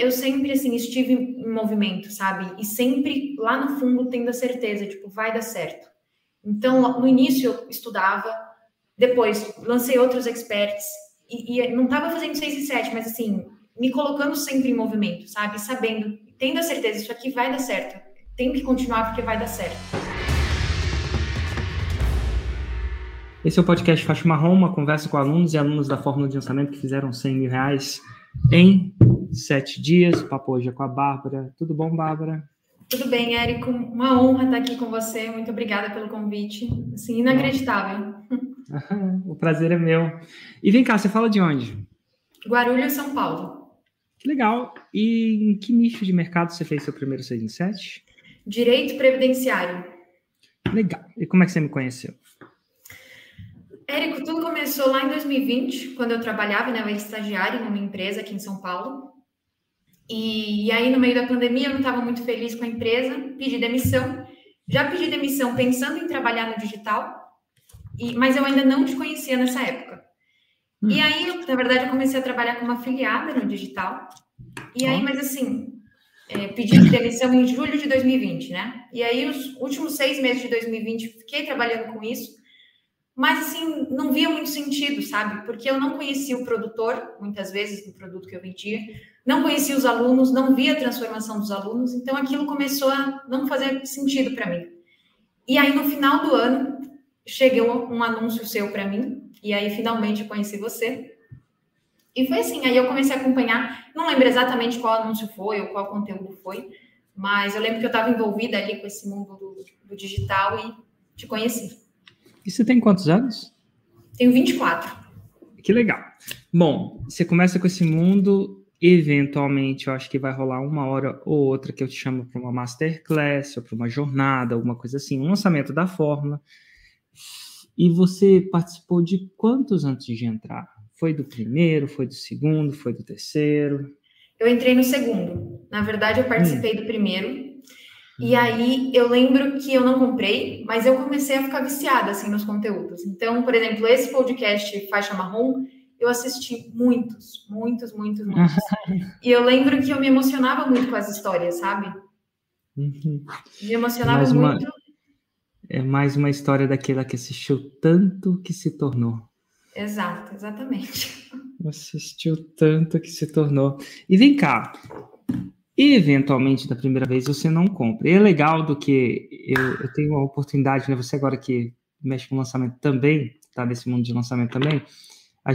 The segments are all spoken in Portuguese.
eu sempre, assim, estive em movimento, sabe? E sempre lá no fundo tendo a certeza, tipo, vai dar certo. Então, no início eu estudava, depois lancei outros experts, e, e não estava fazendo 6 e 7, mas assim, me colocando sempre em movimento, sabe? Sabendo, tendo a certeza, isso aqui vai dar certo. Tenho que continuar porque vai dar certo. Esse é o podcast Faixa Marrom, uma conversa com alunos e alunos da Fórmula de Lançamento que fizeram 100 mil reais em sete dias. O papo hoje é com a Bárbara. Tudo bom, Bárbara? Tudo bem, Érico. Uma honra estar aqui com você. Muito obrigada pelo convite. Assim, inacreditável. o prazer é meu. E vem cá, você fala de onde? Guarulhos, São Paulo. Que legal. E em que nicho de mercado você fez seu primeiro 6 em 7? Direito previdenciário. Legal. E como é que você me conheceu? Érico, tudo começou lá em 2020, quando eu trabalhava, né, eu era estagiária numa empresa aqui em São Paulo. E, e aí, no meio da pandemia, eu não estava muito feliz com a empresa, pedi demissão. Já pedi demissão pensando em trabalhar no digital, e, mas eu ainda não te conhecia nessa época. Hum. E aí, na verdade, eu comecei a trabalhar como afiliada no digital. E aí, mas assim, é, pedi demissão em julho de 2020, né? E aí, os últimos seis meses de 2020, fiquei trabalhando com isso mas assim, não via muito sentido, sabe? Porque eu não conhecia o produtor, muitas vezes, do produto que eu vendia, não conhecia os alunos, não via a transformação dos alunos, então aquilo começou a não fazer sentido para mim. E aí, no final do ano, chegou um anúncio seu para mim, e aí finalmente eu conheci você. E foi assim, aí eu comecei a acompanhar, não lembro exatamente qual anúncio foi ou qual conteúdo foi, mas eu lembro que eu estava envolvida ali com esse mundo do, do digital e te conheci. E você tem quantos anos? Tenho 24. Que legal. Bom, você começa com esse mundo, eventualmente eu acho que vai rolar uma hora ou outra que eu te chamo para uma masterclass ou para uma jornada, alguma coisa assim, um lançamento da fórmula. E você participou de quantos antes de entrar? Foi do primeiro, foi do segundo, foi do terceiro? Eu entrei no segundo. Na verdade, eu participei hum. do primeiro, e aí eu lembro que eu não comprei, mas eu comecei a ficar viciada assim nos conteúdos. Então, por exemplo, esse podcast Faixa Marrom, eu assisti muitos, muitos, muitos, muitos. e eu lembro que eu me emocionava muito com as histórias, sabe? Uhum. Me emocionava mais muito. Uma, é mais uma história daquela que assistiu tanto que se tornou. Exato, exatamente. Assistiu tanto que se tornou. E vem cá, e, eventualmente, da primeira vez, você não compra. E é legal do que eu, eu tenho a oportunidade, né? Você agora que mexe com lançamento também, tá nesse mundo de lançamento também,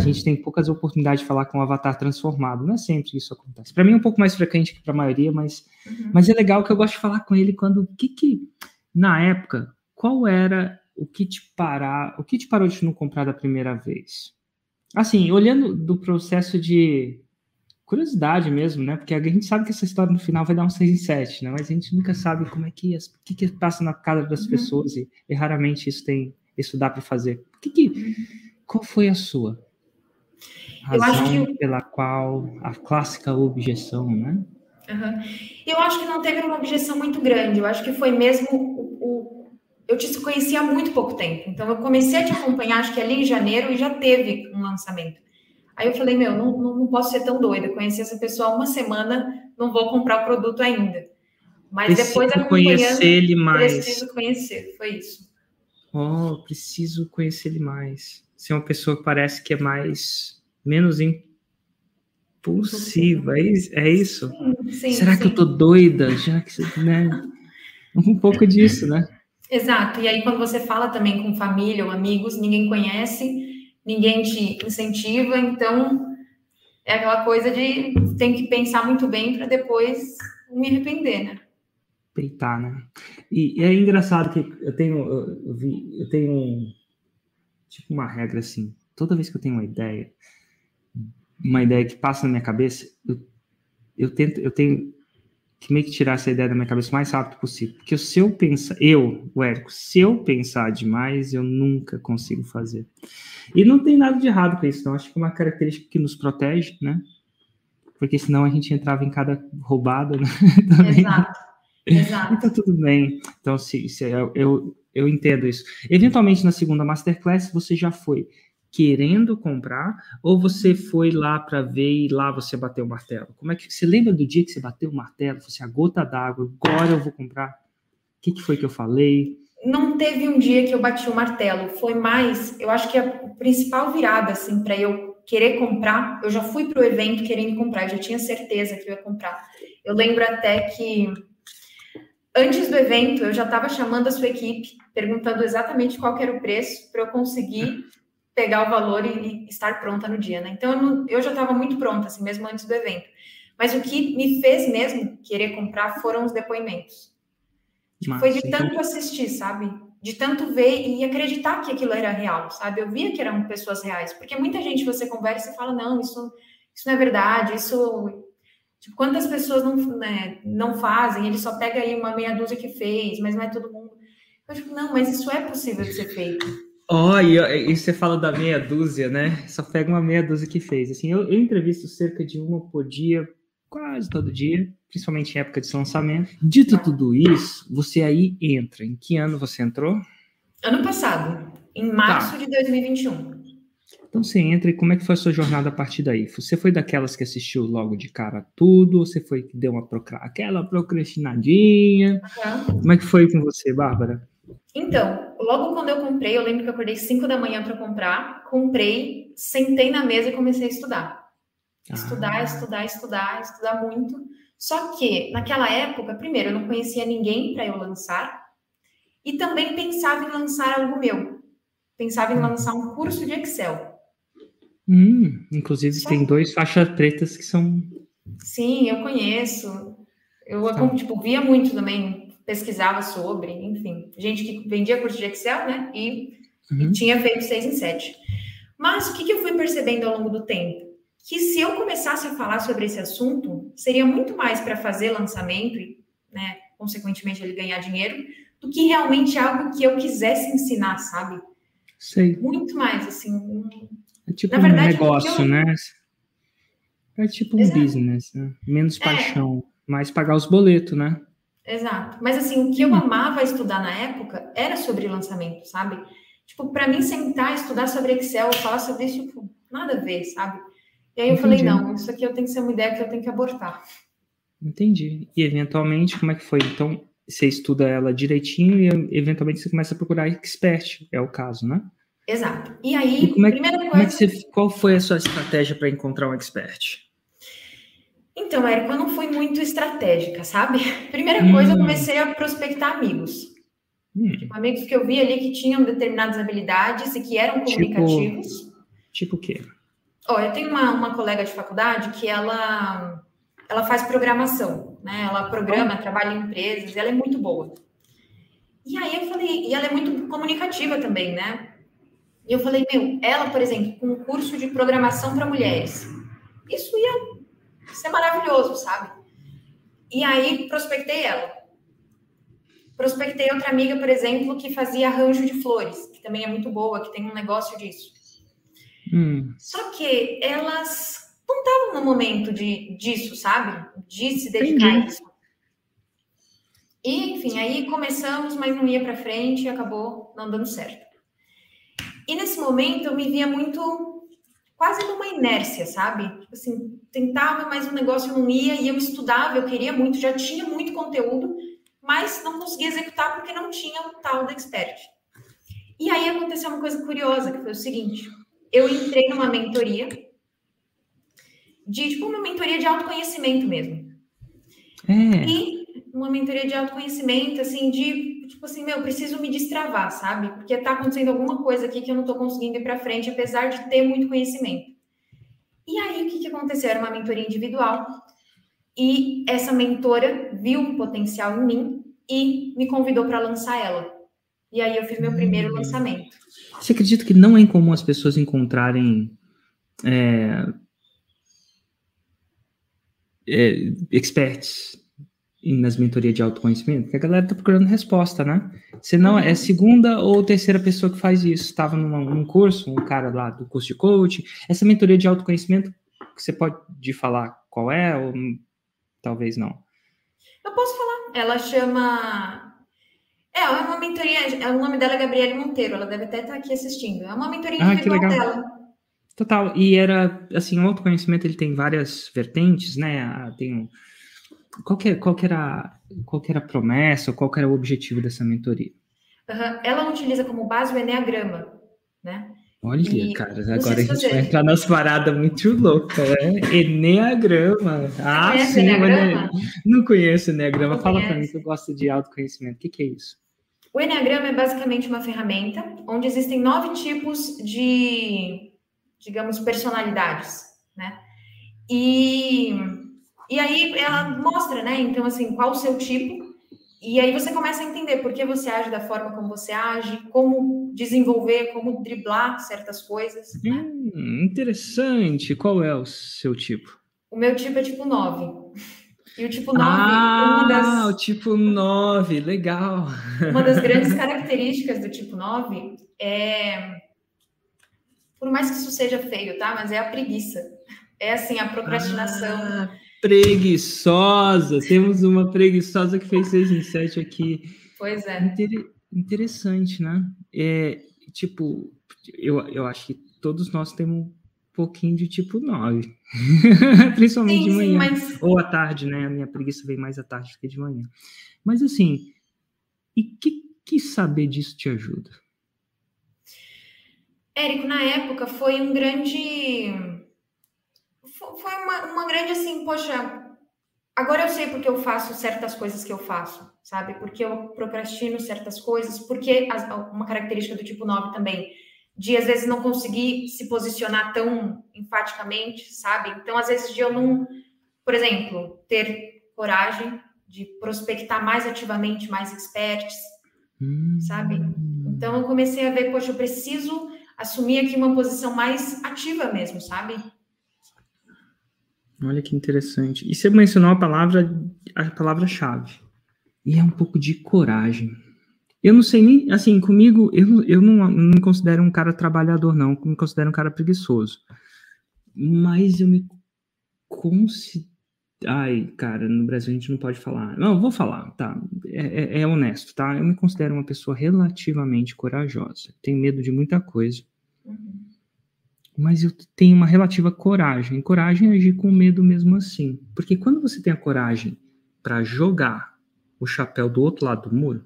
a gente tem poucas oportunidades de falar com o avatar transformado. Não é sempre que isso acontece. Para mim é um pouco mais frequente que para a maioria, mas, uhum. mas é legal que eu gosto de falar com ele quando que que na época qual era o que te parar, o que te parou de não comprar da primeira vez? Assim, olhando do processo de curiosidade mesmo, né? Porque a gente sabe que essa história no final vai dar um 6 em 7, né? Mas a gente nunca sabe como é que, o que, que passa na cara das uhum. pessoas e, e, raramente isso tem, isso dá para fazer. O que, que uhum. qual foi a sua razão que... pela qual a clássica objeção, né? Uhum. Eu acho que não teve uma objeção muito grande. Eu acho que foi mesmo o, o, eu te conhecia há muito pouco tempo. Então eu comecei a te acompanhar, acho que ali em janeiro e já teve um lançamento. Aí eu falei, meu, não, não posso ser tão doida. Conheci essa pessoa há uma semana, não vou comprar o produto ainda. Mas preciso depois conhecer ele mais. Preciso conhecer, foi isso. Oh, preciso conhecer ele mais. É uma pessoa que parece que é mais menos impulsiva, é, é isso? Sim, sim, Será sim. que eu tô doida? Já que né? Um pouco disso, né? Exato. E aí quando você fala também com família ou amigos, ninguém conhece, ninguém te incentiva, então é aquela coisa de tem que pensar muito bem para depois me arrepender, né? Peitar, né? E, e, é engraçado que eu tenho, eu, vi, eu tenho um, tipo uma regra assim, toda vez que eu tenho uma ideia, uma ideia que passa na minha cabeça, eu, eu tento, eu tenho que meio que tirar essa ideia da minha cabeça o mais rápido possível. Porque se eu pensar, eu, o Érico, se eu pensar demais, eu nunca consigo fazer. E não tem nada de errado com isso, não. Acho que é uma característica que nos protege, né? Porque senão a gente entrava em cada roubada, né? Exato. Exato. então tudo bem. Então, se, se eu, eu, eu entendo isso. Eventualmente, na segunda masterclass, você já foi. querendo comprar ou você foi lá para ver e lá você bateu o martelo? Como é que você lembra do dia que você bateu o martelo? Você a gota d'água, agora eu vou comprar. O que, que foi que eu falei? Não teve um dia que eu bati o martelo, foi mais, eu acho que a principal virada assim para eu querer comprar, eu já fui para o evento querendo comprar, eu já tinha certeza que eu ia comprar. Eu lembro até que antes do evento eu já estava chamando a sua equipe, perguntando exatamente qual era o preço para eu conseguir pegar o valor e, e estar pronta no dia, né? Então eu, não, eu já estava muito pronta, assim, mesmo antes do evento. Mas o que me fez mesmo querer comprar foram os depoimentos. Tipo, foi de tanto assistir, sabe? De tanto ver e acreditar que aquilo era real, sabe? Eu via que eram pessoas reais, porque muita gente você conversa e fala não, isso, isso não é verdade, isso Tipo, quantas pessoas não, né, não fazem? Ele só pega aí uma meia dúzia que fez, mas não é todo mundo. Eu digo, não, mas isso é possível de ser feito. Oh, e, e, você fala da meia dúzia, né? Só pega uma meia dúzia que fez. Assim, eu, eu entrevisto cerca de uma por dia, quase todo dia, principalmente em época de lançamento. Dito tudo isso, você aí entra. Em que ano você entrou? Ano passado, em março tá. de 2021. Então você entra e como é que foi a sua jornada a partir daí? Você foi daquelas que assistiu logo de cara tudo? Ou você foi que deu uma procra... aquela procrastinadinha? Uhum. Como é que foi com você, Bárbara? Então, logo quando eu comprei, eu lembro que eu acordei 5 da manhã para comprar, comprei, sentei na mesa e comecei a estudar. Estudar, ah. estudar, estudar, estudar muito. Só que, naquela época, primeiro, eu não conhecia ninguém para eu lançar, e também pensava em lançar algo meu. Pensava em uhum. lançar um curso de Excel. Hum, inclusive, Só... tem dois faixas pretas que são. Sim, eu conheço. Eu, tá. tipo, via muito também pesquisava sobre, enfim, gente que vendia curso de Excel, né? E, uhum. e tinha feito seis em sete. Mas o que, que eu fui percebendo ao longo do tempo? Que se eu começasse a falar sobre esse assunto, seria muito mais para fazer lançamento e, né, consequentemente, ele ganhar dinheiro, do que realmente algo que eu quisesse ensinar, sabe? Sei. Muito mais, assim. É tipo verdade, um negócio, eu... né? É tipo um Exato. business, né? Menos é. paixão, mais pagar os boletos, né? Exato. Mas assim, o que eu amava estudar na época era sobre lançamento, sabe? Tipo, para mim sentar, estudar sobre Excel, falar sobre isso, tipo, nada a ver, sabe? E aí eu Entendi. falei, não, isso aqui eu tenho que ser uma ideia que eu tenho que abortar. Entendi. E eventualmente, como é que foi? Então, você estuda ela direitinho e eventualmente você começa a procurar expert, é o caso, né? Exato. E aí, e como é, primeira coisa... Como é que você, qual foi a sua estratégia para encontrar um expert? Então, Érico, eu não fui muito estratégica, sabe? Primeira hum. coisa, eu comecei a prospectar amigos. Hum. Tipo, amigos que eu vi ali que tinham determinadas habilidades e que eram tipo comunicativos. Tipo, tipo o quê? Ó, eu tenho uma, uma colega de faculdade que ela, ela faz programação, né? Ela programa, trabalha em empresas, ela é muito boa. E aí eu falei, e ela é muito comunicativa também, né? E eu falei, meu, ela, por exemplo, com um curso de programação para mulheres, isso ia é maravilhoso, sabe? E aí prospectei ela. Prospectei outra amiga, por exemplo, que fazia arranjo de flores, que também é muito boa, que tem um negócio disso. Hum. Só que elas não estavam no momento de, disso, sabe? De se dedicar Entendi. a isso. E, enfim, aí começamos, mas não ia para frente e acabou não dando certo. E nesse momento eu me via muito quase numa inércia, sabe? Tipo assim, tentava, mas o negócio não ia, e eu estudava, eu queria muito, já tinha muito conteúdo, mas não conseguia executar porque não tinha o tal do expert. E aí aconteceu uma coisa curiosa, que foi o seguinte: eu entrei numa mentoria de tipo uma mentoria de autoconhecimento mesmo. É. E uma mentoria de autoconhecimento, assim, de tipo assim, meu, preciso me destravar, sabe? Porque tá acontecendo alguma coisa aqui que eu não tô conseguindo ir para frente, apesar de ter muito conhecimento. E aí, o que, que aconteceu? Era uma mentoria individual. E essa mentora viu um potencial em mim e me convidou para lançar ela. E aí eu fiz meu primeiro hum. lançamento. Você acredita que não é incomum as pessoas encontrarem é, é, experts nas mentorias de autoconhecimento, que a galera tá procurando resposta, né? Se não, é segunda ou terceira pessoa que faz isso. Estava num curso, um cara lá do curso de coaching. Essa mentoria de autoconhecimento, você pode falar qual é ou talvez não? Eu posso falar. Ela chama É, é uma mentoria, o nome dela é Gabriele Monteiro, ela deve até estar aqui assistindo. É uma mentoria individual ah, dela. Total, e era, assim, o autoconhecimento ele tem várias vertentes, né? Ah, tem qual que, qual que era, qual que era a promessa, qual que era o objetivo dessa mentoria? Uhum. Ela utiliza como base o Enneagrama, né? Olha, e, cara, agora a gente vai entrar nas paradas muito loucas, né? Enneagrama. Ah, sim, Enneagrama? não conheço Enneagrama. Não Fala para mim que eu gosto de autoconhecimento. O que, que é isso? O Enneagrama é basicamente uma ferramenta onde existem nove tipos de, digamos, personalidades, né? E, e aí ela mostra, né? Então, assim, qual o seu tipo e aí você começa a entender por que você age da forma como você age, como desenvolver, como driblar certas coisas. Né? Hum, interessante. Qual é o seu tipo? O meu tipo é tipo 9. E o tipo 9, ah, uma das. O tipo 9, legal. Uma das grandes características do tipo 9 é. Por mais que isso seja feio, tá? Mas é a preguiça. É assim, a procrastinação. Ah preguiçosa. Temos uma preguiçosa que fez 6 em 7 aqui. Pois é. Inter interessante, né? É, tipo, eu, eu acho que todos nós temos um pouquinho de tipo 9. Principalmente sim, de manhã. Sim, mas... Ou à tarde, né? A minha preguiça vem mais à tarde do que de manhã. Mas assim, e que, que saber disso te ajuda? Érico, na época foi um grande foi uma, uma grande assim, poxa, agora eu sei porque eu faço certas coisas que eu faço, sabe? Porque eu procrastino certas coisas, porque as, uma característica do tipo 9 também, de às vezes não conseguir se posicionar tão enfaticamente, sabe? Então, às vezes, de eu não, por exemplo, ter coragem de prospectar mais ativamente mais experts, hum. sabe? Então, eu comecei a ver, poxa, eu preciso assumir aqui uma posição mais ativa mesmo, sabe? Olha que interessante. E você mencionou a palavra, a palavra-chave. E é um pouco de coragem. Eu não sei nem, assim, comigo, eu, eu não, não me considero um cara trabalhador, não. Me considero um cara preguiçoso. Mas eu me considero. Ai, cara, no Brasil a gente não pode falar. Não, vou falar, tá? É, é, é honesto, tá? Eu me considero uma pessoa relativamente corajosa. Tenho medo de muita coisa. Uhum mas eu tenho uma relativa coragem. Coragem é agir com medo mesmo assim. Porque quando você tem a coragem para jogar o chapéu do outro lado do muro,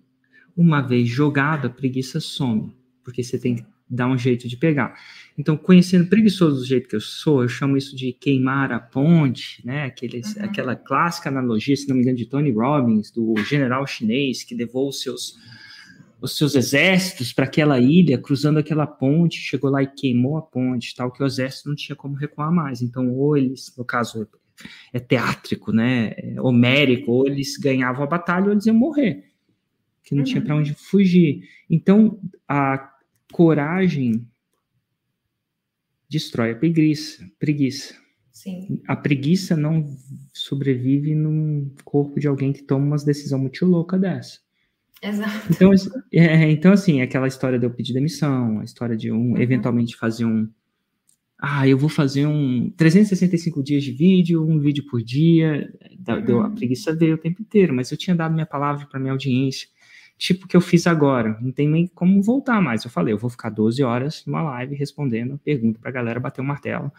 uma vez jogado, a preguiça some. Porque você tem que dar um jeito de pegar. Então, conhecendo preguiçoso do jeito que eu sou, eu chamo isso de queimar a ponte, né? Aqueles, uhum. Aquela clássica analogia, se não me engano, de Tony Robbins, do general chinês que levou os seus os seus exércitos para aquela ilha, cruzando aquela ponte, chegou lá e queimou a ponte, tal, que o exército não tinha como recuar mais. Então, ou eles, no caso é teátrico, né, é homérico, ou eles ganhavam a batalha ou eles iam morrer, que não uhum. tinha para onde fugir. Então, a coragem destrói a preguiça, preguiça. Sim. A preguiça não sobrevive num corpo de alguém que toma umas decisão muito louca dessa. Exato. Então, é, então, assim, aquela história de eu pedir demissão, a história de um, uhum. eventualmente, fazer um. Ah, eu vou fazer um 365 dias de vídeo, um vídeo por dia. Uhum. A preguiça veio o tempo inteiro, mas eu tinha dado minha palavra para minha audiência, tipo que eu fiz agora. Não tem nem como voltar mais. Eu falei, eu vou ficar 12 horas numa live respondendo pergunta para a galera bater o um martelo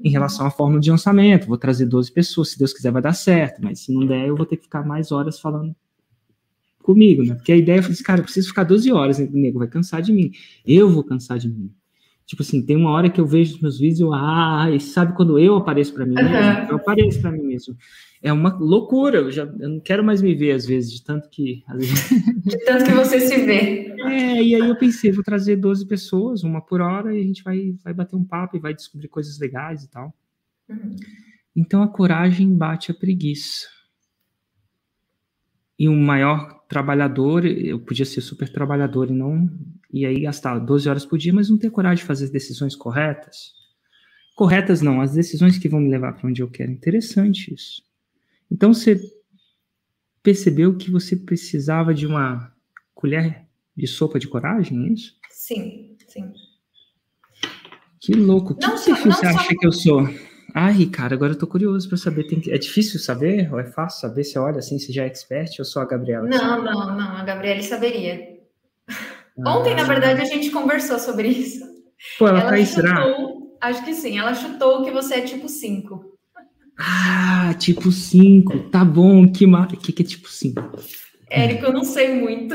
em uhum. relação à fórmula de lançamento. Vou trazer 12 pessoas, se Deus quiser vai dar certo, mas se não der, eu vou ter que ficar mais horas falando comigo, né? Porque a ideia foi assim, cara, eu preciso ficar 12 horas, né? o nego vai cansar de mim. Eu vou cansar de mim. Tipo assim, tem uma hora que eu vejo os meus vídeos, eu, ah, e sabe quando eu apareço para mim mesmo? Uhum. Eu apareço para mim mesmo. É uma loucura, eu já eu não quero mais me ver às vezes, de tanto que. Vezes... De tanto que você se vê. É, e aí eu pensei, vou trazer 12 pessoas, uma por hora, e a gente vai, vai bater um papo e vai descobrir coisas legais e tal. Uhum. Então a coragem bate a preguiça. E o maior trabalhador, eu podia ser super trabalhador e não e aí gastar 12 horas por dia, mas não ter coragem de fazer as decisões corretas. Corretas não, as decisões que vão me levar para onde eu quero. Interessante isso. Então você percebeu que você precisava de uma colher de sopa de coragem, é isso? Sim, sim. Que louco. Que não, perfil você acha que eu sou? Ai, cara, agora eu tô curioso para saber. Tem que... É difícil saber? Ou é fácil saber? Você olha assim, você já é expert ou só a Gabriela? Não, não, não. A Gabriela saberia. Ah, Ontem, na verdade, a gente conversou sobre isso. Pô, ela, ela tá chutou, Acho que sim. Ela chutou que você é tipo 5. Ah, tipo 5. Tá bom. Que, ma... que, que é tipo 5? Érico, eu não sei muito.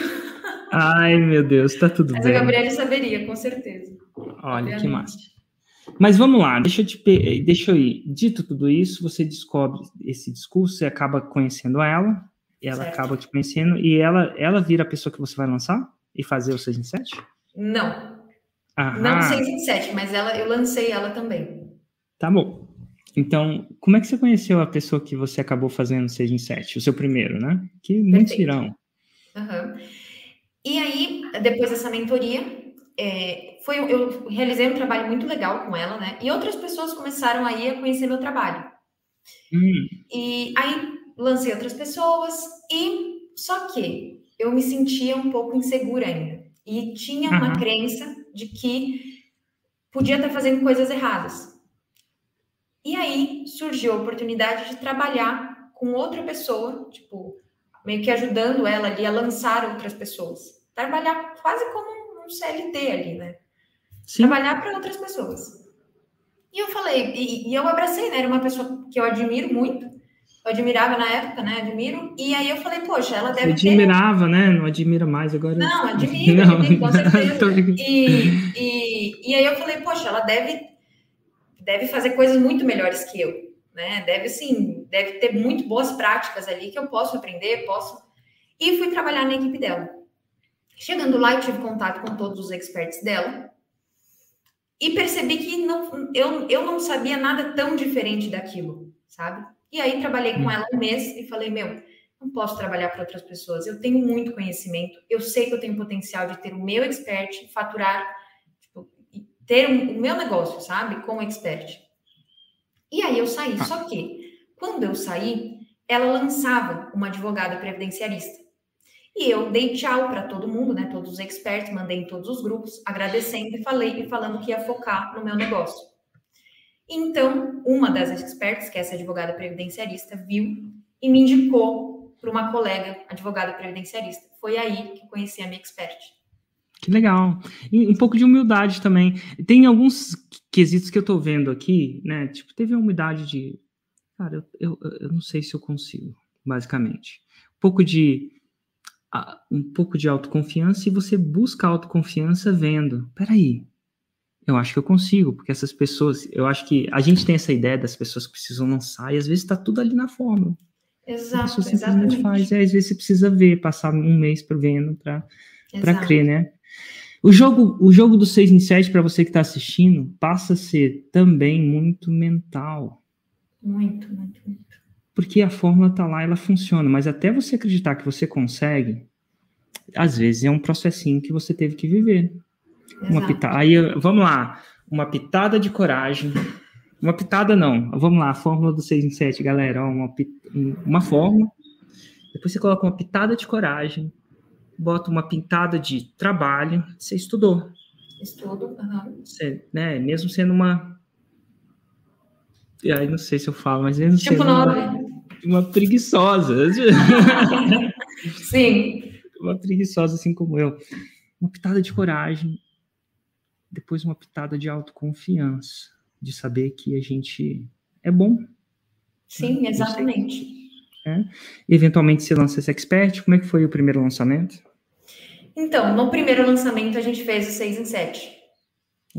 Ai, meu Deus, tá tudo Mas bem. a Gabriela saberia, com certeza. Olha, que massa. Mas vamos lá, deixa eu, te, deixa eu ir. Dito tudo isso, você descobre esse discurso, você acaba conhecendo ela, ela certo. acaba te conhecendo, e ela, ela vira a pessoa que você vai lançar e fazer o 6 em 7? Não. Aham. Não 6 em 7, mas ela, eu lancei ela também. Tá bom. Então, como é que você conheceu a pessoa que você acabou fazendo 6 em 7? O seu primeiro, né? Que muitos irão. Uhum. E aí, depois dessa mentoria, é, foi, eu realizei um trabalho muito legal com ela, né? E outras pessoas começaram aí a conhecer meu trabalho. Hum. E aí lancei outras pessoas e só que eu me sentia um pouco insegura ainda e tinha uma uhum. crença de que podia estar fazendo coisas erradas. E aí surgiu a oportunidade de trabalhar com outra pessoa, tipo, meio que ajudando ela ali a lançar outras pessoas. Trabalhar quase como um CLT ali, né? Sim. Trabalhar para outras pessoas. E eu falei, e, e, eu abracei, né? Era uma pessoa que eu admiro muito. Eu admirava na época, né? Admiro. E aí eu falei, poxa, ela deve Você admirava, ter... né? Não admira mais agora. Não, admiro, não, admiro com certeza. e, e, e aí eu falei, poxa, ela deve, deve fazer coisas muito melhores que eu, né? Deve, sim, deve ter muito boas práticas ali que eu posso aprender, posso... E fui trabalhar na equipe dela. Chegando lá, eu tive contato com todos os experts dela e percebi que não, eu, eu não sabia nada tão diferente daquilo, sabe? E aí trabalhei com hum. ela um mês e falei, meu, não posso trabalhar para outras pessoas. Eu tenho muito conhecimento, eu sei que eu tenho potencial de ter o meu expert, faturar, tipo, ter um, o meu negócio, sabe? Como expert. E aí eu saí. Tá. Só que, quando eu saí, ela lançava uma advogada previdenciarista. E eu dei tchau para todo mundo, né? Todos os experts, mandei em todos os grupos, agradecendo e falei e falando que ia focar no meu negócio. Então, uma das experts, que é essa advogada previdenciarista, viu e me indicou para uma colega advogada previdenciarista. Foi aí que conheci a minha expert. Que legal. E um pouco de humildade também. Tem alguns quesitos que eu estou vendo aqui, né? Tipo, teve a humildade de. Cara, eu, eu, eu não sei se eu consigo, basicamente. Um pouco de um pouco de autoconfiança e você busca autoconfiança vendo. Peraí, eu acho que eu consigo, porque essas pessoas, eu acho que a gente tem essa ideia das pessoas que precisam lançar e às vezes está tudo ali na fórmula. Exato, a pessoa simplesmente exatamente. faz, e às vezes você precisa ver, passar um mês para vendo para crer, né? O jogo, o jogo do 6 em 7, para você que está assistindo, passa a ser também muito mental. Muito, muito, muito porque a fórmula está lá, ela funciona, mas até você acreditar que você consegue, às vezes é um processinho que você teve que viver. Uma pitada, aí, vamos lá, uma pitada de coragem, uma pitada não, vamos lá, a fórmula do 6 em 7, galera, ó, uma, uma fórmula, depois você coloca uma pitada de coragem, bota uma pintada de trabalho, você estudou. Estudo, uhum. você, né, mesmo sendo uma e aí não sei se eu falo, mas mesmo tipo sendo uma, uma preguiçosa. Sim. Uma preguiçosa assim como eu. Uma pitada de coragem, depois uma pitada de autoconfiança, de saber que a gente é bom. Sim, né? exatamente. É. Eventualmente você lança esse expert. Como é que foi o primeiro lançamento? Então, no primeiro lançamento a gente fez o 6 em 7.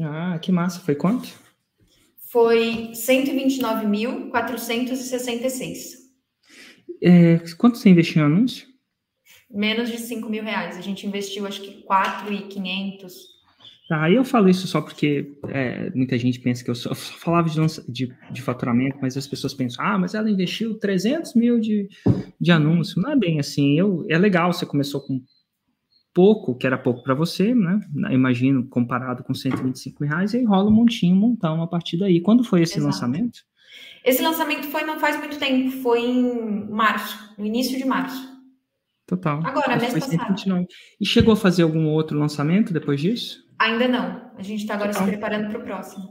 Ah, que massa. Foi quanto? Foi 129.466. É, quanto você investiu em anúncio? Menos de 5 mil reais. A gente investiu acho que 4,500. Tá, aí eu falo isso só porque é, muita gente pensa que eu só, só falava de, de, de, faturamento, mas as pessoas pensam, ah, mas ela investiu 300 mil de, de anúncio. Não é bem assim. Eu, é legal, você começou com pouco, que era pouco para você, né? Imagino, comparado com 125 mil reais, e aí rola um montinho, um montão a partir daí. Quando foi esse Exato. lançamento? Esse lançamento foi não faz muito tempo, foi em março, no início de março. Total. Agora, mês passado. E chegou a fazer algum outro lançamento depois disso? Ainda não. A gente está agora Total. se preparando para o próximo.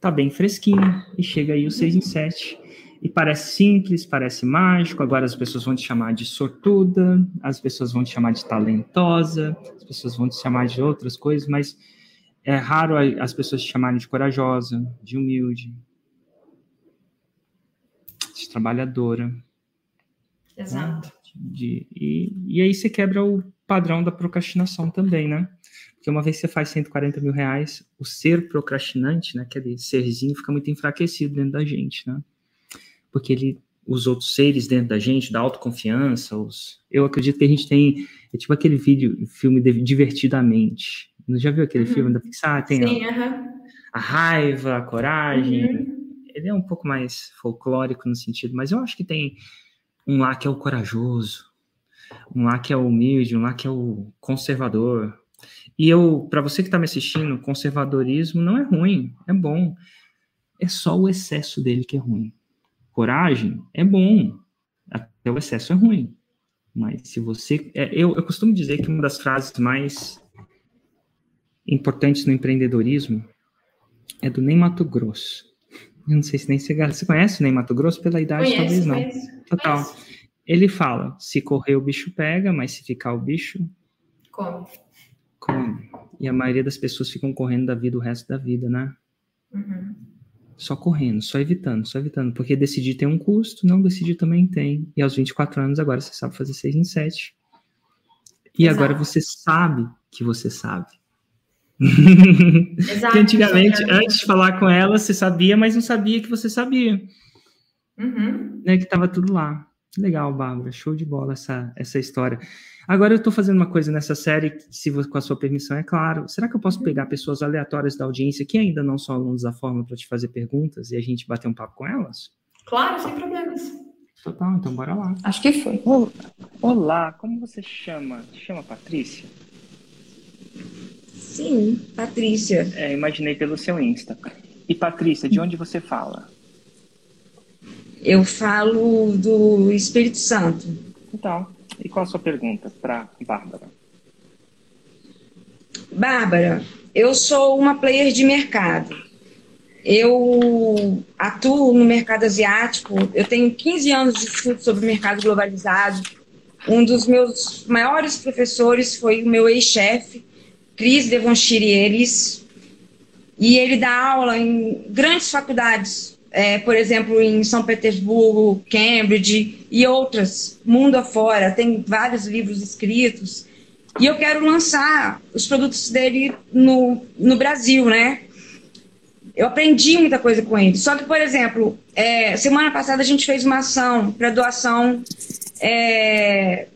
tá bem fresquinho e chega aí o 6 em 7. E parece simples, parece mágico. Agora as pessoas vão te chamar de sortuda, as pessoas vão te chamar de talentosa, as pessoas vão te chamar de outras coisas, mas é raro as pessoas te chamarem de corajosa, de humilde, trabalhadora. Né? Exato. Né? De, e, e aí você quebra o padrão da procrastinação também, né? Porque uma vez que você faz 140 mil reais, o ser procrastinante, né, aquele serzinho, fica muito enfraquecido dentro da gente, né? Porque ele, os outros seres dentro da gente, da autoconfiança, os, eu acredito que a gente tem, é tipo aquele vídeo, filme Divertidamente. Não já viu aquele uhum. filme da Pixar? Tem Sim, a, uhum. a, raiva, a coragem. Uhum. Ele é um pouco mais folclórico no sentido, mas eu acho que tem um lá que é o corajoso, um lá que é o humilde, um lá que é o conservador, e eu, para você que está me assistindo, conservadorismo não é ruim, é bom. É só o excesso dele que é ruim. Coragem é bom, até o excesso é ruim. Mas se você. É, eu, eu costumo dizer que uma das frases mais importantes no empreendedorismo é do Ney Mato Grosso. Eu não sei se nem você, você conhece o Ney Mato Grosso pela idade, conheço, talvez não. Conheço, Total. Conheço. Ele fala: se correr o bicho pega, mas se ficar o bicho. Come come. E a maioria das pessoas ficam correndo da vida o resto da vida, né? Uhum. Só correndo, só evitando, só evitando. Porque decidir tem um custo, não decidir também tem. E aos 24 anos agora você sabe fazer 6 em 7. E Exato. agora você sabe que você sabe. Exato. que antigamente, antes de falar com ela, você sabia, mas não sabia que você sabia. Uhum. Né, que estava tudo lá. Legal, Bárbara. Show de bola essa, essa história. Agora eu estou fazendo uma coisa nessa série, se com a sua permissão, é claro. Será que eu posso pegar pessoas aleatórias da audiência que ainda não são alunos da forma para te fazer perguntas e a gente bater um papo com elas? Claro, sem problemas. Total, então bora lá. Acho que foi. Olá, como você chama? Chama Patrícia? Sim, Patrícia. É, imaginei pelo seu Insta. E Patrícia, de onde você fala? Eu falo do Espírito Santo. Então, e qual a sua pergunta para Bárbara? Bárbara, eu sou uma player de mercado. Eu atuo no mercado asiático. Eu tenho 15 anos de estudo sobre mercado globalizado. Um dos meus maiores professores foi o meu ex-chefe, Cris Devonshire Eles, e ele dá aula em grandes faculdades é, por exemplo, em São Petersburgo, Cambridge e outras, mundo afora. Tem vários livros escritos. E eu quero lançar os produtos dele no, no Brasil, né? Eu aprendi muita coisa com ele. Só que, por exemplo, é, semana passada a gente fez uma ação para doação é,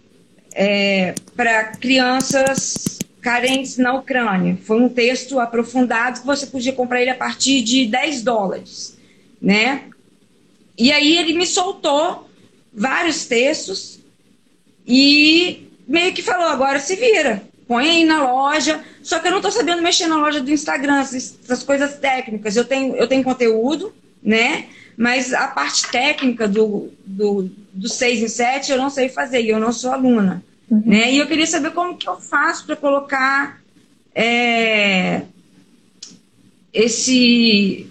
é, para crianças carentes na Ucrânia. Foi um texto aprofundado que você podia comprar ele a partir de 10 dólares né? E aí ele me soltou vários textos e meio que falou: agora se vira, põe aí na loja. Só que eu não estou sabendo mexer na loja do Instagram, essas coisas técnicas. Eu tenho, eu tenho conteúdo, né? Mas a parte técnica do, do, do 6 em 7 eu não sei fazer, eu não sou aluna. Uhum. Né? E eu queria saber como que eu faço para colocar é, esse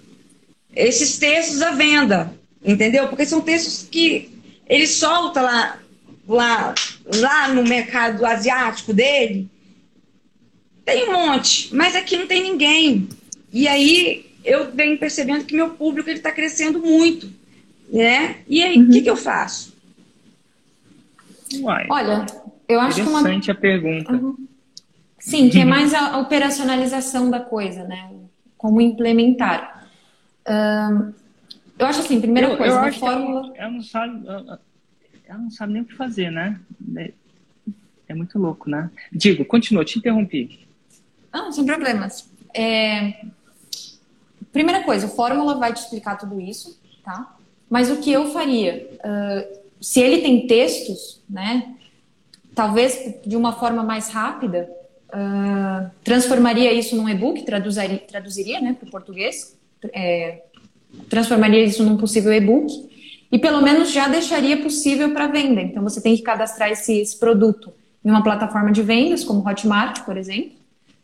esses textos à venda, entendeu? Porque são textos que ele solta lá, lá, lá no mercado asiático dele. Tem um monte, mas aqui não tem ninguém. E aí eu venho percebendo que meu público está crescendo muito, né? E aí, o uhum. que, que eu faço? Uai, Olha, eu acho que uma... a pergunta. Uhum. Sim, que é mais a operacionalização da coisa, né? Como implementar eu acho assim, primeira eu, coisa, eu uma fórmula. Ela, ela, não sabe, ela, ela, não sabe nem o que fazer, né? É, é muito louco, né? Digo, continua, te interrompi. Ah, sem problemas. É... Primeira coisa, a fórmula vai te explicar tudo isso, tá? Mas o que eu faria? Uh, se ele tem textos, né? Talvez de uma forma mais rápida, uh, transformaria isso num e-book, traduziria, traduziria né, para o português é, transformaria isso num possível e-book e pelo menos já deixaria possível para venda. Então você tem que cadastrar esse, esse, produto em uma plataforma de vendas, como Hotmart, por exemplo,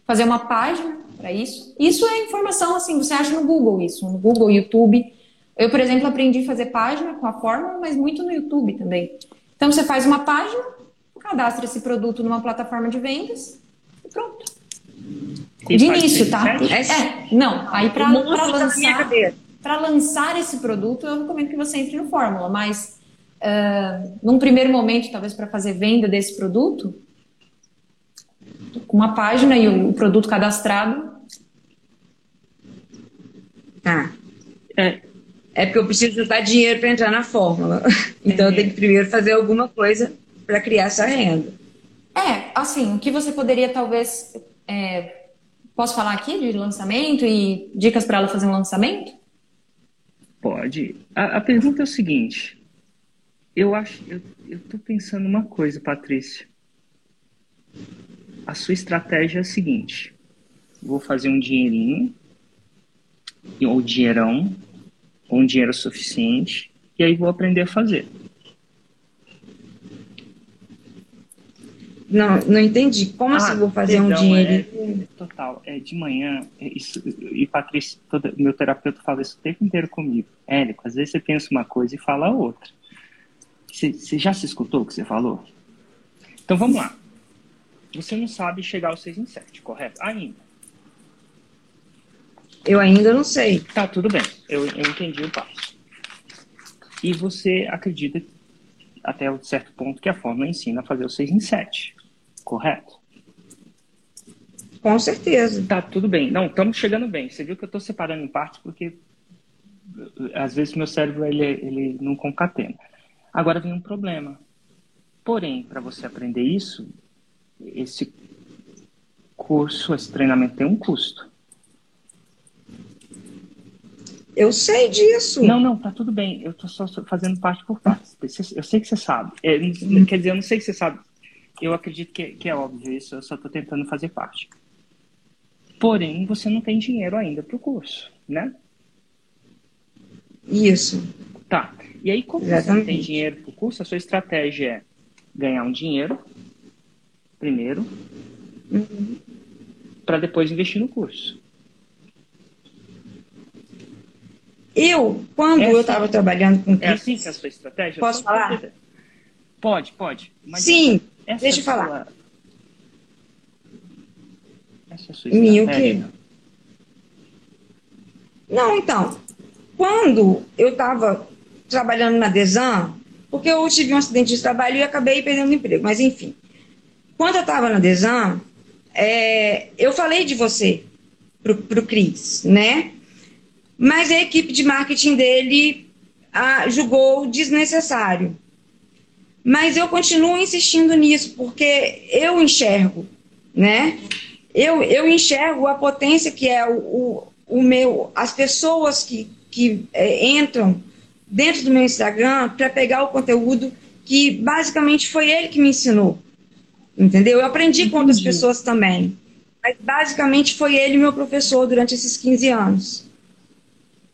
fazer uma página para isso. Isso é informação, assim, você acha no Google isso, no Google, YouTube. Eu, por exemplo, aprendi a fazer página com a fórmula, mas muito no YouTube também. Então, você faz uma página, cadastra esse produto numa plataforma de vendas e pronto. E de início, tá? É, não, aí para lançar, para lançar esse produto, eu recomendo que você entre no Fórmula, mas uh, num primeiro momento, talvez para fazer venda desse produto, com uma página e o produto cadastrado. Tá. É, é porque eu preciso juntar dinheiro para entrar na fórmula. Então, eu tenho que primeiro fazer alguma coisa para criar essa renda. É, assim, o que você poderia talvez. É, posso falar aqui de lançamento e dicas para ela fazer um lançamento? Pode. A, a pergunta é o seguinte: eu acho, eu, eu tô pensando uma coisa, Patrícia. A sua estratégia é a seguinte: vou fazer um dinheirinho, ou dinheirão, ou um dinheiro suficiente, e aí vou aprender a fazer. Não, não entendi. Como assim ah, assim vou fazer perdão, um dinheiro? É, total. É de manhã, é isso, e Patrícia, todo, meu terapeuta fala isso o tempo inteiro comigo. Érico, às vezes você pensa uma coisa e fala outra. Você, você já se escutou o que você falou? Então vamos lá. Você não sabe chegar aos 6 em 7, correto? Ainda. Eu ainda não sei. Tá, tudo bem. Eu, eu entendi o passo. E você acredita até um certo ponto que a fórmula ensina a fazer o 6 em 7, correto? Com certeza. Tá, tudo bem. Não, estamos chegando bem. Você viu que eu estou separando em partes porque às vezes meu cérebro ele, ele não concatena. Agora vem um problema. Porém, para você aprender isso, esse curso, esse treinamento tem um custo. Eu sei disso. Não, não, tá tudo bem. Eu tô só fazendo parte por parte. Eu sei que você sabe. É. Quer dizer, eu não sei que você sabe. Eu acredito que, que é óbvio isso, eu só tô tentando fazer parte. Porém, você não tem dinheiro ainda pro curso, né? Isso. Tá. E aí, como Exatamente. você não tem dinheiro pro curso, a sua estratégia é ganhar um dinheiro primeiro, uhum. para depois investir no curso. Eu, quando é assim, eu estava trabalhando com É assim que é a sua estratégia? Posso falar? Pode, pode. Sim, essa, deixa eu falar. Essa a sua estratégia? Não, então, quando eu estava trabalhando na Desan, porque eu tive um acidente de trabalho e acabei perdendo o emprego, mas enfim. Quando eu estava na Desan, é, eu falei de você para o Cris, né? mas a equipe de marketing dele ah, julgou desnecessário. Mas eu continuo insistindo nisso, porque eu enxergo, né? Eu, eu enxergo a potência que é o, o, o meu, as pessoas que, que é, entram dentro do meu Instagram para pegar o conteúdo que basicamente foi ele que me ensinou. Entendeu? Eu aprendi Entendi. com outras pessoas também. Mas basicamente foi ele meu professor durante esses 15 anos.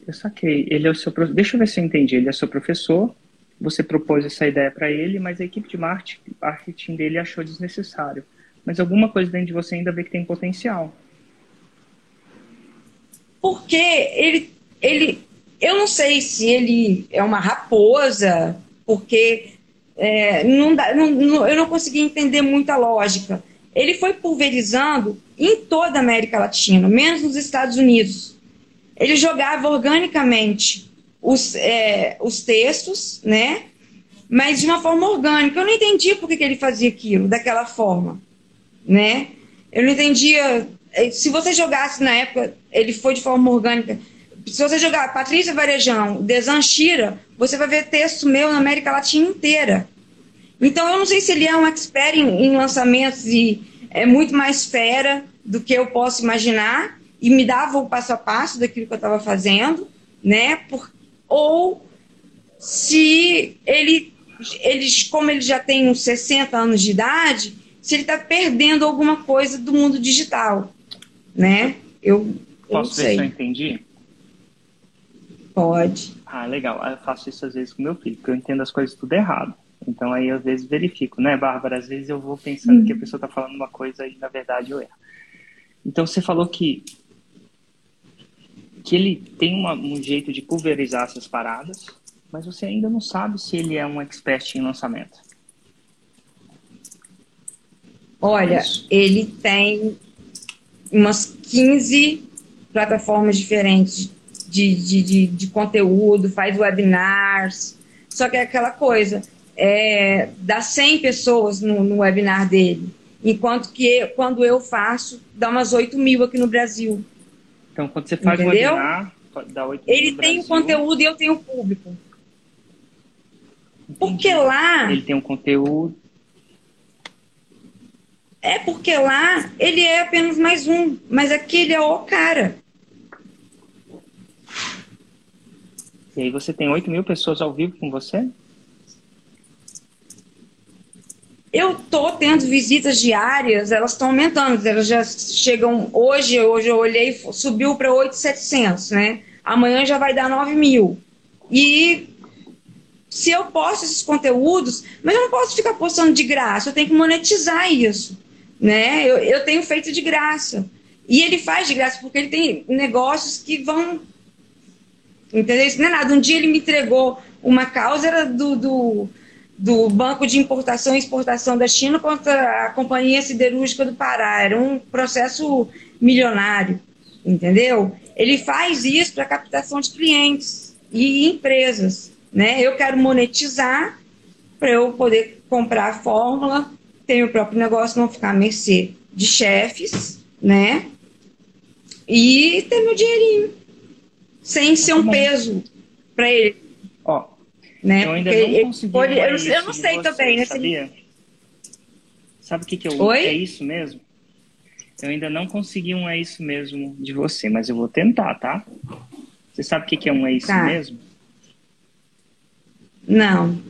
Eu saquei. Ele é o seu Deixa eu ver se eu entendi. Ele é seu professor, você propôs essa ideia para ele, mas a equipe de marketing dele achou desnecessário. Mas alguma coisa dentro de você ainda vê que tem potencial. Porque ele, ele, eu não sei se ele é uma raposa, porque é, não dá, não, eu não consegui entender muita lógica. Ele foi pulverizando em toda a América Latina, menos nos Estados Unidos ele jogava organicamente os, é, os textos, né? Mas de uma forma orgânica. Eu não entendia por que, que ele fazia aquilo daquela forma, né? Eu não entendia. É, se você jogasse na época, ele foi de forma orgânica. Se você jogar Patrícia Varejão, Desanchira, você vai ver texto meu na América Latina inteira. Então, eu não sei se ele é um expert em, em lançamentos e é muito mais fera do que eu posso imaginar, e me dava o passo a passo daquilo que eu estava fazendo, né? Por, ou se ele, eles, como ele já tem uns 60 anos de idade, se ele está perdendo alguma coisa do mundo digital, né? Eu, Posso ver se eu entendi? Pode. Ah, legal. Eu faço isso às vezes com meu filho, porque eu entendo as coisas tudo errado. Então aí às vezes verifico, né, Bárbara? Às vezes eu vou pensando que a pessoa está falando uma coisa e na verdade eu erro. Então você falou que que ele tem uma, um jeito de pulverizar essas paradas, mas você ainda não sabe se ele é um expert em lançamento. Olha, é ele tem umas 15 plataformas diferentes de, de, de, de, conteúdo, faz webinars. Só que é aquela coisa, é, dá 100 pessoas no, no webinar dele, enquanto que quando eu faço, dá umas 8 mil aqui no Brasil. Então, quando você faz Entendeu? webinar, dá 8 mil Ele tem o conteúdo e eu tenho o público. Entendi. Porque lá... Ele tem um conteúdo, é porque lá ele é apenas mais um, mas aqui ele é o cara. E aí você tem 8 mil pessoas ao vivo com você? Eu tô tendo visitas diárias, elas estão aumentando, elas já chegam hoje, hoje eu olhei, subiu para 8,700, né? Amanhã já vai dar 9 mil. E se eu posto esses conteúdos, mas eu não posso ficar postando de graça, eu tenho que monetizar isso né? Eu, eu tenho feito de graça. E ele faz de graça porque ele tem negócios que vão. Entendeu? Isso não é nada. Um dia ele me entregou uma causa era do, do, do Banco de Importação e Exportação da China contra a Companhia Siderúrgica do Pará. Era um processo milionário. Entendeu? Ele faz isso para captação de clientes e empresas. Né? Eu quero monetizar para eu poder comprar a fórmula tem o próprio negócio, não ficar à mercê de chefes, né? E ter meu dinheirinho. Sem ser um peso para ele. Ó, né? eu ainda Porque não consegui. Pode, eu, eu, não sei você, também, né? Sabia? Sabe o que, que eu. Oi? É isso mesmo? Eu ainda não consegui um é isso mesmo de você, mas eu vou tentar, tá? Você sabe o que, que é um é isso tá. mesmo? Não.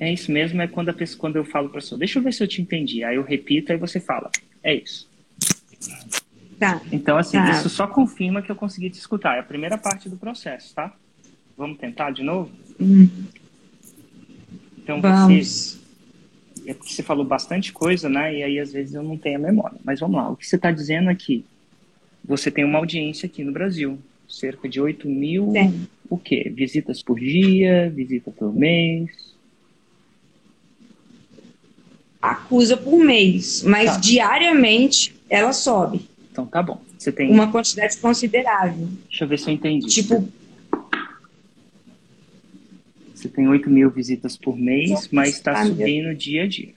É isso mesmo, é quando, a pessoa, quando eu falo para a pessoa, deixa eu ver se eu te entendi. Aí eu repito, aí você fala, é isso. Tá. Então, assim, tá. isso só confirma que eu consegui te escutar. É a primeira parte do processo, tá? Vamos tentar de novo? Hum. Então, vamos. você. É porque você falou bastante coisa, né? E aí, às vezes, eu não tenho a memória. Mas vamos lá. O que você está dizendo aqui? Você tem uma audiência aqui no Brasil. Cerca de 8 mil. Sim. O quê? Visitas por dia, visita por mês acusa por mês, mas tá. diariamente ela sobe. Então tá bom. Você tem uma quantidade considerável. Deixa eu ver se eu entendi. Tipo, você tem 8 mil visitas por mês, mas está subindo dia a dia.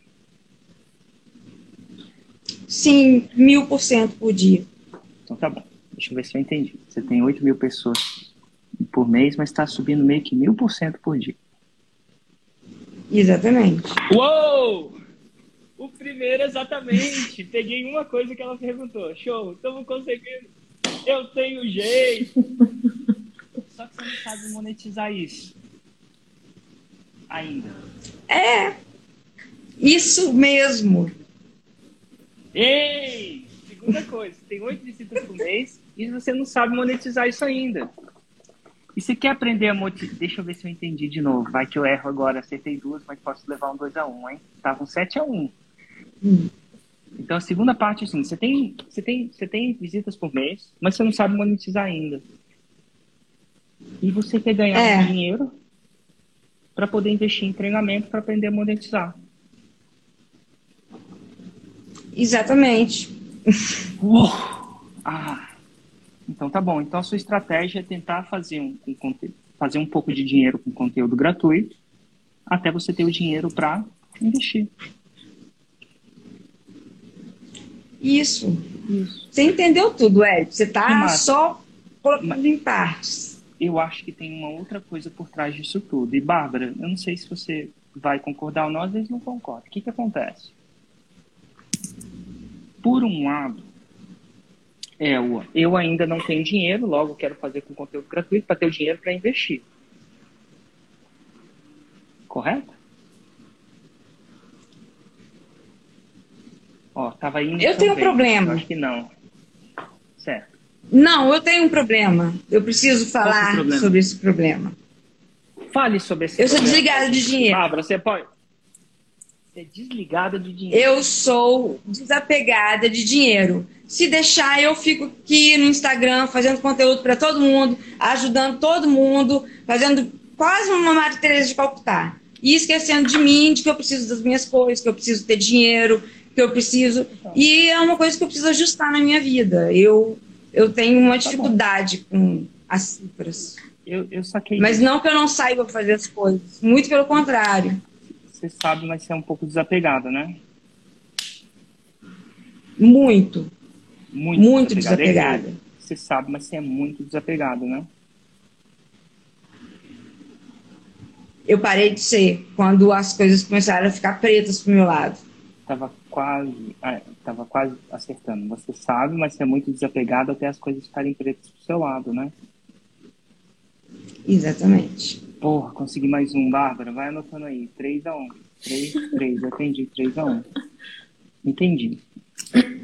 Sim, mil por cento por dia. Então tá bom. Deixa eu ver se eu entendi. Você tem 8 mil pessoas por mês, mas está subindo meio que mil por cento por dia. Exatamente. Uou! O primeiro, exatamente. Peguei uma coisa que ela perguntou. Show, estamos conseguindo. Eu tenho jeito. Só que você não sabe monetizar isso. Ainda. É. Isso mesmo. Ei! Segunda coisa, tem oito visitas por mês e você não sabe monetizar isso ainda. E você quer aprender a monetizar? Deixa eu ver se eu entendi de novo. Vai que eu erro agora, acertei duas, mas posso levar um 2x1, um, hein? Tava um 7x1. Então a segunda parte assim, você tem, você tem, você tem visitas por mês, mas você não sabe monetizar ainda. E você quer ganhar é. dinheiro para poder investir em treinamento para aprender a monetizar. Exatamente. Uou. Ah. Então tá bom. Então a sua estratégia é tentar fazer um, um fazer um pouco de dinheiro com conteúdo gratuito até você ter o dinheiro para investir. Isso. Isso. Você entendeu tudo, Ed. Você está só colocando em partes. Eu acho que tem uma outra coisa por trás disso tudo. E, Bárbara, eu não sei se você vai concordar ou não, às vezes não concorda. O que, que acontece? Por um lado, é, eu ainda não tenho dinheiro, logo quero fazer com conteúdo gratuito para ter o dinheiro para investir. Correto? Ó, tava indo. Eu tenho um problema. acho que não. Não, eu tenho um problema. Eu preciso é falar sobre esse problema. Fale sobre esse eu problema. Eu sou desligada de dinheiro. Bárbara, você pode. Você é desligada de dinheiro. Eu sou desapegada de dinheiro. Se deixar, eu fico aqui no Instagram fazendo conteúdo para todo mundo, ajudando todo mundo, fazendo quase uma Maria Teresa de Calcutá. E esquecendo de mim, de que eu preciso das minhas coisas, que eu preciso ter dinheiro, que eu preciso. E é uma coisa que eu preciso ajustar na minha vida. Eu, eu tenho uma tá dificuldade tá com as cifras. Eu, eu saquei. Mas não que eu não saiba fazer as coisas. Muito pelo contrário. Você sabe, mas você é um pouco desapegada, né? Muito. Muito, muito desapegada. desapegada. Você sabe, mas você é muito desapegada, né? Eu parei de ser quando as coisas começaram a ficar pretas pro meu lado. Tava quase, ah, tava quase acertando. Você sabe, mas você é muito desapegado até as coisas ficarem pretas pro seu lado, né? Exatamente. Porra, consegui mais um, Bárbara. Vai anotando aí. 3 a 1 3, 3. Entendi, 3 a 1 Entendi.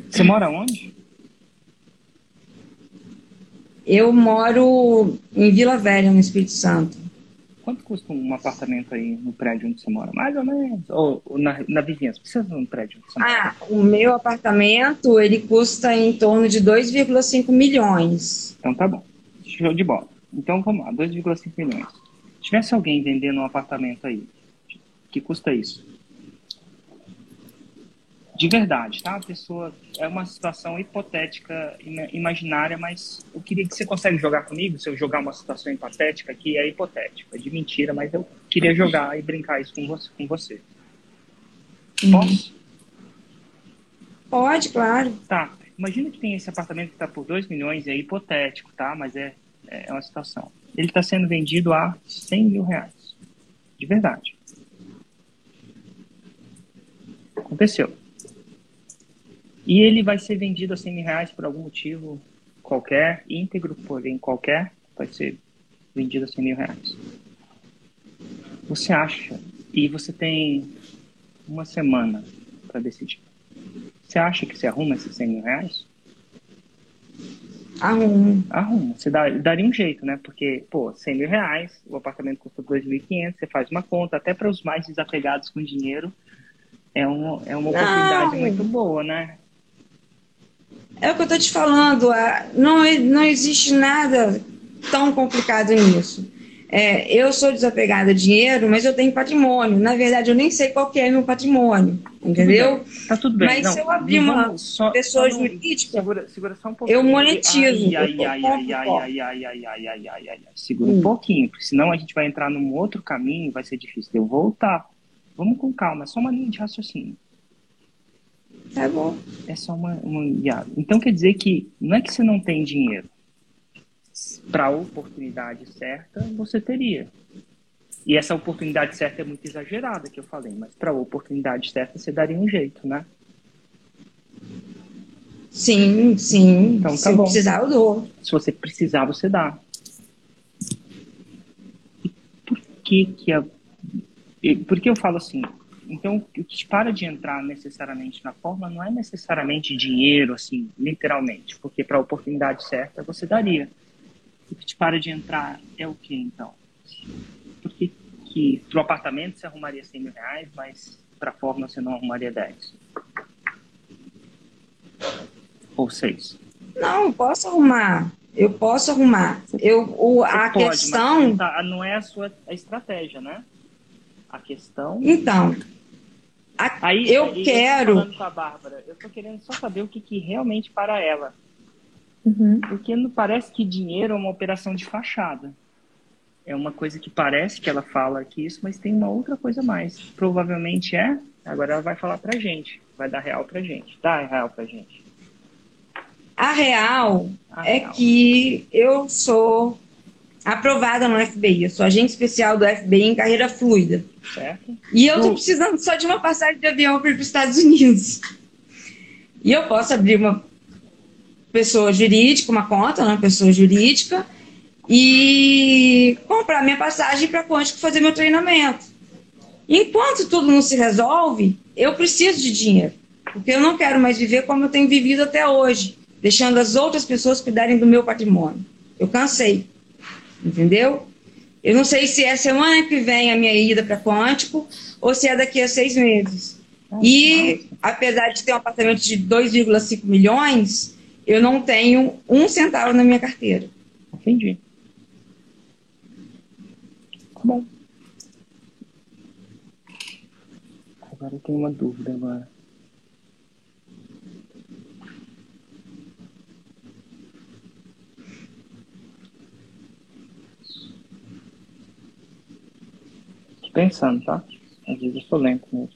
Você mora onde? Eu moro em Vila Velha, no Espírito Santo. Quanto custa um apartamento aí no prédio onde você mora? Mais ou menos. Ou, ou na, na vizinhança? Precisa de um prédio onde você mora? Ah, o meu apartamento, ele custa em torno de 2,5 milhões. Então tá bom. Show de bola. Então vamos lá, 2,5 milhões. Se tivesse alguém vendendo um apartamento aí, que custa isso? De verdade, tá? A pessoa é uma situação hipotética, imaginária, mas eu queria que você consegue jogar comigo, se eu jogar uma situação hipotética que é hipotética, é de mentira, mas eu queria jogar e brincar isso com você. Com você. Posso? Pode, claro. Tá. Imagina que tem esse apartamento que está por 2 milhões, é hipotético, tá? Mas é, é uma situação. Ele está sendo vendido a 100 mil reais. De verdade. Aconteceu. E ele vai ser vendido a 100 mil reais por algum motivo qualquer, íntegro, porém qualquer, vai ser vendido a 100 mil reais. Você acha, e você tem uma semana para decidir. Você acha que você arruma esses 100 mil reais? Arruma. Arruma. Você dá, daria um jeito, né? Porque, pô, 100 mil reais, o apartamento custa 2.500, você faz uma conta, até para os mais desapegados com dinheiro, é, um, é uma oportunidade Não. muito boa, né? É o que eu estou te falando, não, não existe nada tão complicado nisso. É, eu sou desapegada a dinheiro, mas eu tenho patrimônio. Na verdade, eu nem sei qual que é meu patrimônio, entendeu? Tudo tá tudo bem. Mas não, se eu abrir uma só, pessoa só jurídica, segura, segura só um pouquinho. eu monetizo. Ai, ai, ai, ai, ai, ai, ai, ai, ai, ai, ai, ai, Segura hum. um pouquinho, porque senão a gente vai entrar num outro caminho, vai ser difícil de eu voltar. Vamos com calma, é só uma linha de raciocínio. Tá bom. É só uma, uma Então quer dizer que não é que você não tem dinheiro. Para a oportunidade certa, você teria. E essa oportunidade certa é muito exagerada que eu falei, mas para a oportunidade certa você daria um jeito, né? Sim, sim. Então, tá Se bom. precisar, eu dou. Se você precisar, você dá. E por que que a... Por que eu falo assim? Então, o que te para de entrar necessariamente na forma não é necessariamente dinheiro, assim, literalmente, porque para a oportunidade certa você daria. O que te para de entrar é o que, então? Porque que para o apartamento você arrumaria 100 mil reais, mas para a forma você não arrumaria 10? Ou 6? Não, posso arrumar. Eu posso arrumar. Eu, o, a pode, questão. Tá, não é a sua a estratégia, né? A questão. Então, a, aí, eu aí, quero. Eu com a Bárbara, eu tô querendo só saber o que, que realmente para ela. Uhum. Porque não parece que dinheiro é uma operação de fachada. É uma coisa que parece que ela fala aqui isso, mas tem uma outra coisa mais. Provavelmente é. Agora ela vai falar pra gente. Vai dar real pra gente. Dá real pra gente. A real a é real. que eu sou aprovada no FBI. Eu sou agente especial do FBI em carreira fluida. Certo. E eu estou precisando só de uma passagem de avião para ir para os Estados Unidos. E eu posso abrir uma pessoa jurídica, uma conta, uma pessoa jurídica, e comprar minha passagem para Quântico fazer meu treinamento. Enquanto tudo não se resolve, eu preciso de dinheiro. Porque eu não quero mais viver como eu tenho vivido até hoje, deixando as outras pessoas cuidarem do meu patrimônio. Eu cansei entendeu? Eu não sei se é semana que vem a minha ida para Quântico ou se é daqui a seis meses. e apesar de ter um apartamento de 2,5 milhões, eu não tenho um centavo na minha carteira. Entendi. Tá bom. Agora eu tenho uma dúvida agora. Pensando, tá? Às vezes eu sou lento mesmo.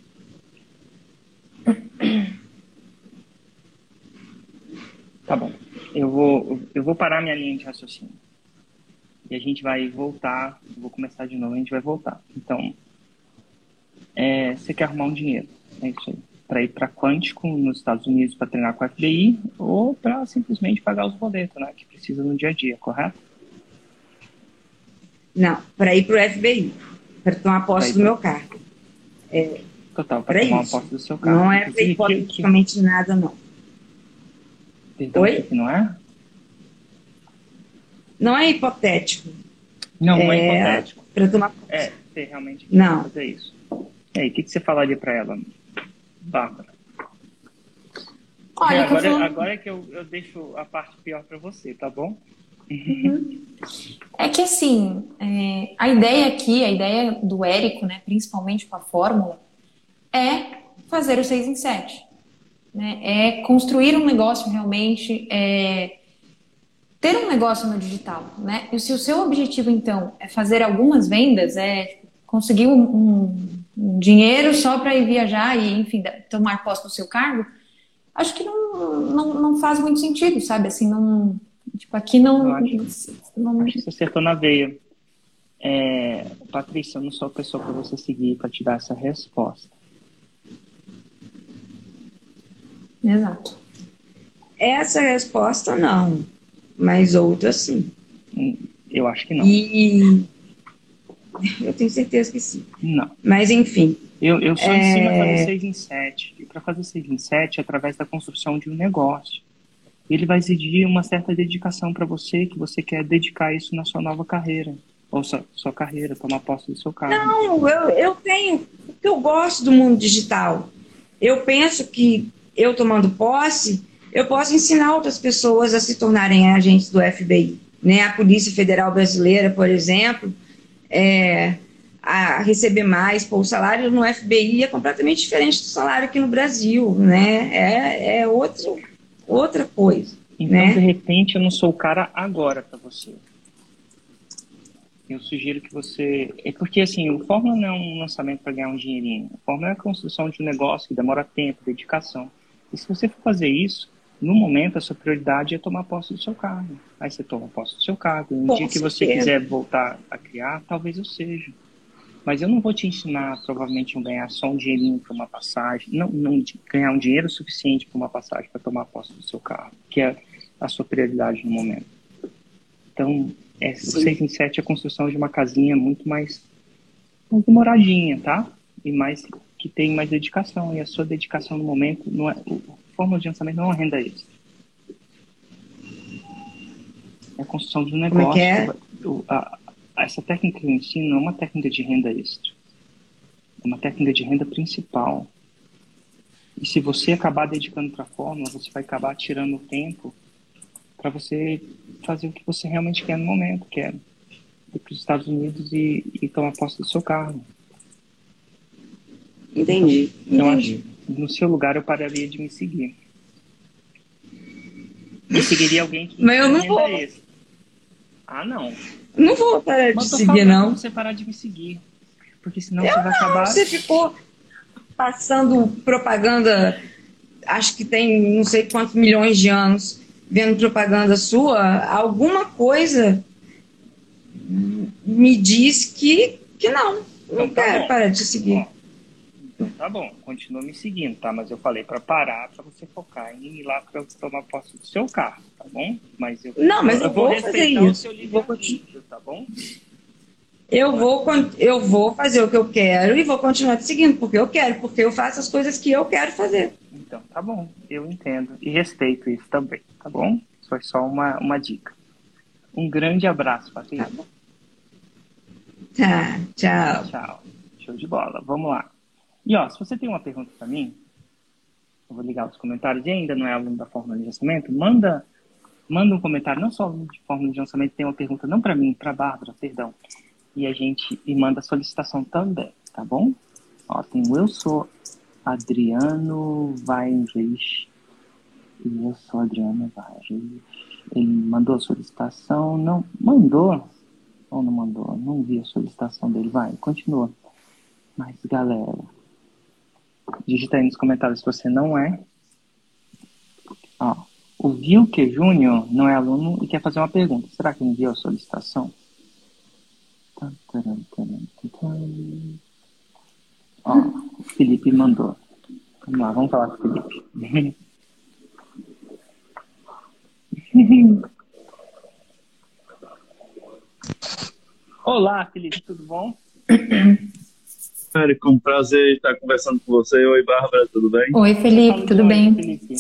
Tá bom. Eu vou, eu vou parar minha linha de raciocínio. E a gente vai voltar. Vou começar de novo, a gente vai voltar. Então, é, você quer arrumar um dinheiro. É isso aí. Para ir para Quântico, nos Estados Unidos, para treinar com a FBI, ou para simplesmente pagar os boletos, né? Que precisa no dia a dia, correto? Não, para ir para o FBI, para tomar posse do meu carro. É, Total, para tomar isso. posse do seu carro. Não é para hipoteticamente que... nada, não. Então, Oi? Que não é? Não é hipotético. Não, não é, é hipotético. Para tomar posse. É, você realmente não. fazer isso. E aí, o que, que você falaria para ela, Bárbara? Olha, é, agora, vou... agora é que eu, eu deixo a parte pior para você, tá bom? Uhum. É que assim, é, a ideia aqui, a ideia do Érico, né, principalmente com a fórmula, é fazer o 6 em 7. Né? É construir um negócio realmente, é ter um negócio no digital. Né? E se o seu objetivo, então, é fazer algumas vendas, é conseguir um, um, um dinheiro só para ir viajar e, enfim, tomar posse do seu cargo, acho que não, não, não faz muito sentido, sabe? Assim, não. Tipo, aqui não. Eu acho, não... acho que você acertou na veia. É, Patrícia, eu não sou a pessoa para você seguir para te dar essa resposta. Exato. Essa resposta não, mas outra sim. Hum, eu acho que não. E eu tenho certeza que sim. Não. Mas enfim. Eu, eu só é... ensino a fazer 6 em 7. E para fazer 6 em 7 é através da construção de um negócio. Ele vai exigir uma certa dedicação para você, que você quer dedicar isso na sua nova carreira. Ou sua, sua carreira, tomar posse do seu carro. Não, eu, eu tenho. Porque eu gosto do mundo digital. Eu penso que eu tomando posse, eu posso ensinar outras pessoas a se tornarem agentes do FBI. Né? A Polícia Federal Brasileira, por exemplo, é, a receber mais, pô, o salário no FBI é completamente diferente do salário aqui no Brasil, né? É, é outro, outra coisa. Então, né? de repente, eu não sou o cara agora para você. Eu sugiro que você. É porque, assim, o Fórmula não é um lançamento para ganhar um dinheirinho. A Fórmula é a construção de um negócio que demora tempo, dedicação. E se você for fazer isso, no momento a sua prioridade é tomar posse do seu cargo. Aí você toma posse do seu cargo. Um dia que você quiser voltar a criar, talvez eu seja. Mas eu não vou te ensinar, provavelmente, a ganhar só um dinheirinho para uma passagem. Não, não ganhar um dinheiro suficiente para uma passagem para tomar posse do seu carro, que é a sua prioridade no momento. Então, é, 6 em 7 é a construção de uma casinha muito mais, mais demoradinha, tá? E mais que tem mais dedicação. E a sua dedicação no momento não é forma de lançamento não é uma renda extra. É a construção de um é negócio. É? O, a, essa técnica que eu ensino não é uma técnica de renda extra. É uma técnica de renda principal. E se você acabar dedicando para a fórmula, você vai acabar tirando o tempo para você fazer o que você realmente quer no momento, que é ir para os Estados Unidos e, e tomar posse do seu carro. Entendi. Então, Entendi. no seu lugar, eu pararia de me seguir. Eu seguiria alguém que. Mas eu não vou. Esse. Ah, não. Não vou parar de seguir, não. você parar de me seguir. Porque senão eu você vai não, acabar. Você ficou passando propaganda, acho que tem não sei quantos milhões de anos, vendo propaganda sua. Alguma coisa me diz que, que não. Não então, tá quero bom. parar de seguir. Bom. Então tá bom, continua me seguindo, tá? Mas eu falei para parar, para você focar em ir lá para tomar posse do seu carro, tá bom? Mas eu Não, mas eu, eu vou, vou fazer isso. vou continuar, tá bom? Eu vou, eu vou fazer o que eu quero e vou continuar te seguindo, porque eu quero, porque eu faço as coisas que eu quero fazer. Então, tá bom, eu entendo e respeito isso também, tá bom? Foi só uma, uma dica. Um grande abraço, Patrícia. Tá, tá, tchau. Tchau. Show de bola. Vamos lá. E ó, se você tem uma pergunta para mim, Eu vou ligar os comentários e ainda não é aluno da fórmula de lançamento, manda, manda um comentário, não só aluno de fórmula de lançamento, tem uma pergunta não para mim, para Bárbara, perdão. E a gente e manda a solicitação também, tá bom? Ó, tem o eu sou Adriano Vaires. E eu sou Adriano Vaires. Ele mandou a solicitação, não mandou ou não mandou? Não vi a solicitação dele. Vai, continua. Mas galera, digita aí nos comentários se você não é. Ó, o Vilke Júnior não é aluno e quer fazer uma pergunta. Será que enviou a solicitação? Ó, o Felipe mandou. Vamos lá, vamos falar com o Felipe. Olá, Felipe, tudo bom? Érico, um prazer estar conversando com você. Oi, Bárbara, tudo bem? Oi, Felipe, tudo bem? Felipe.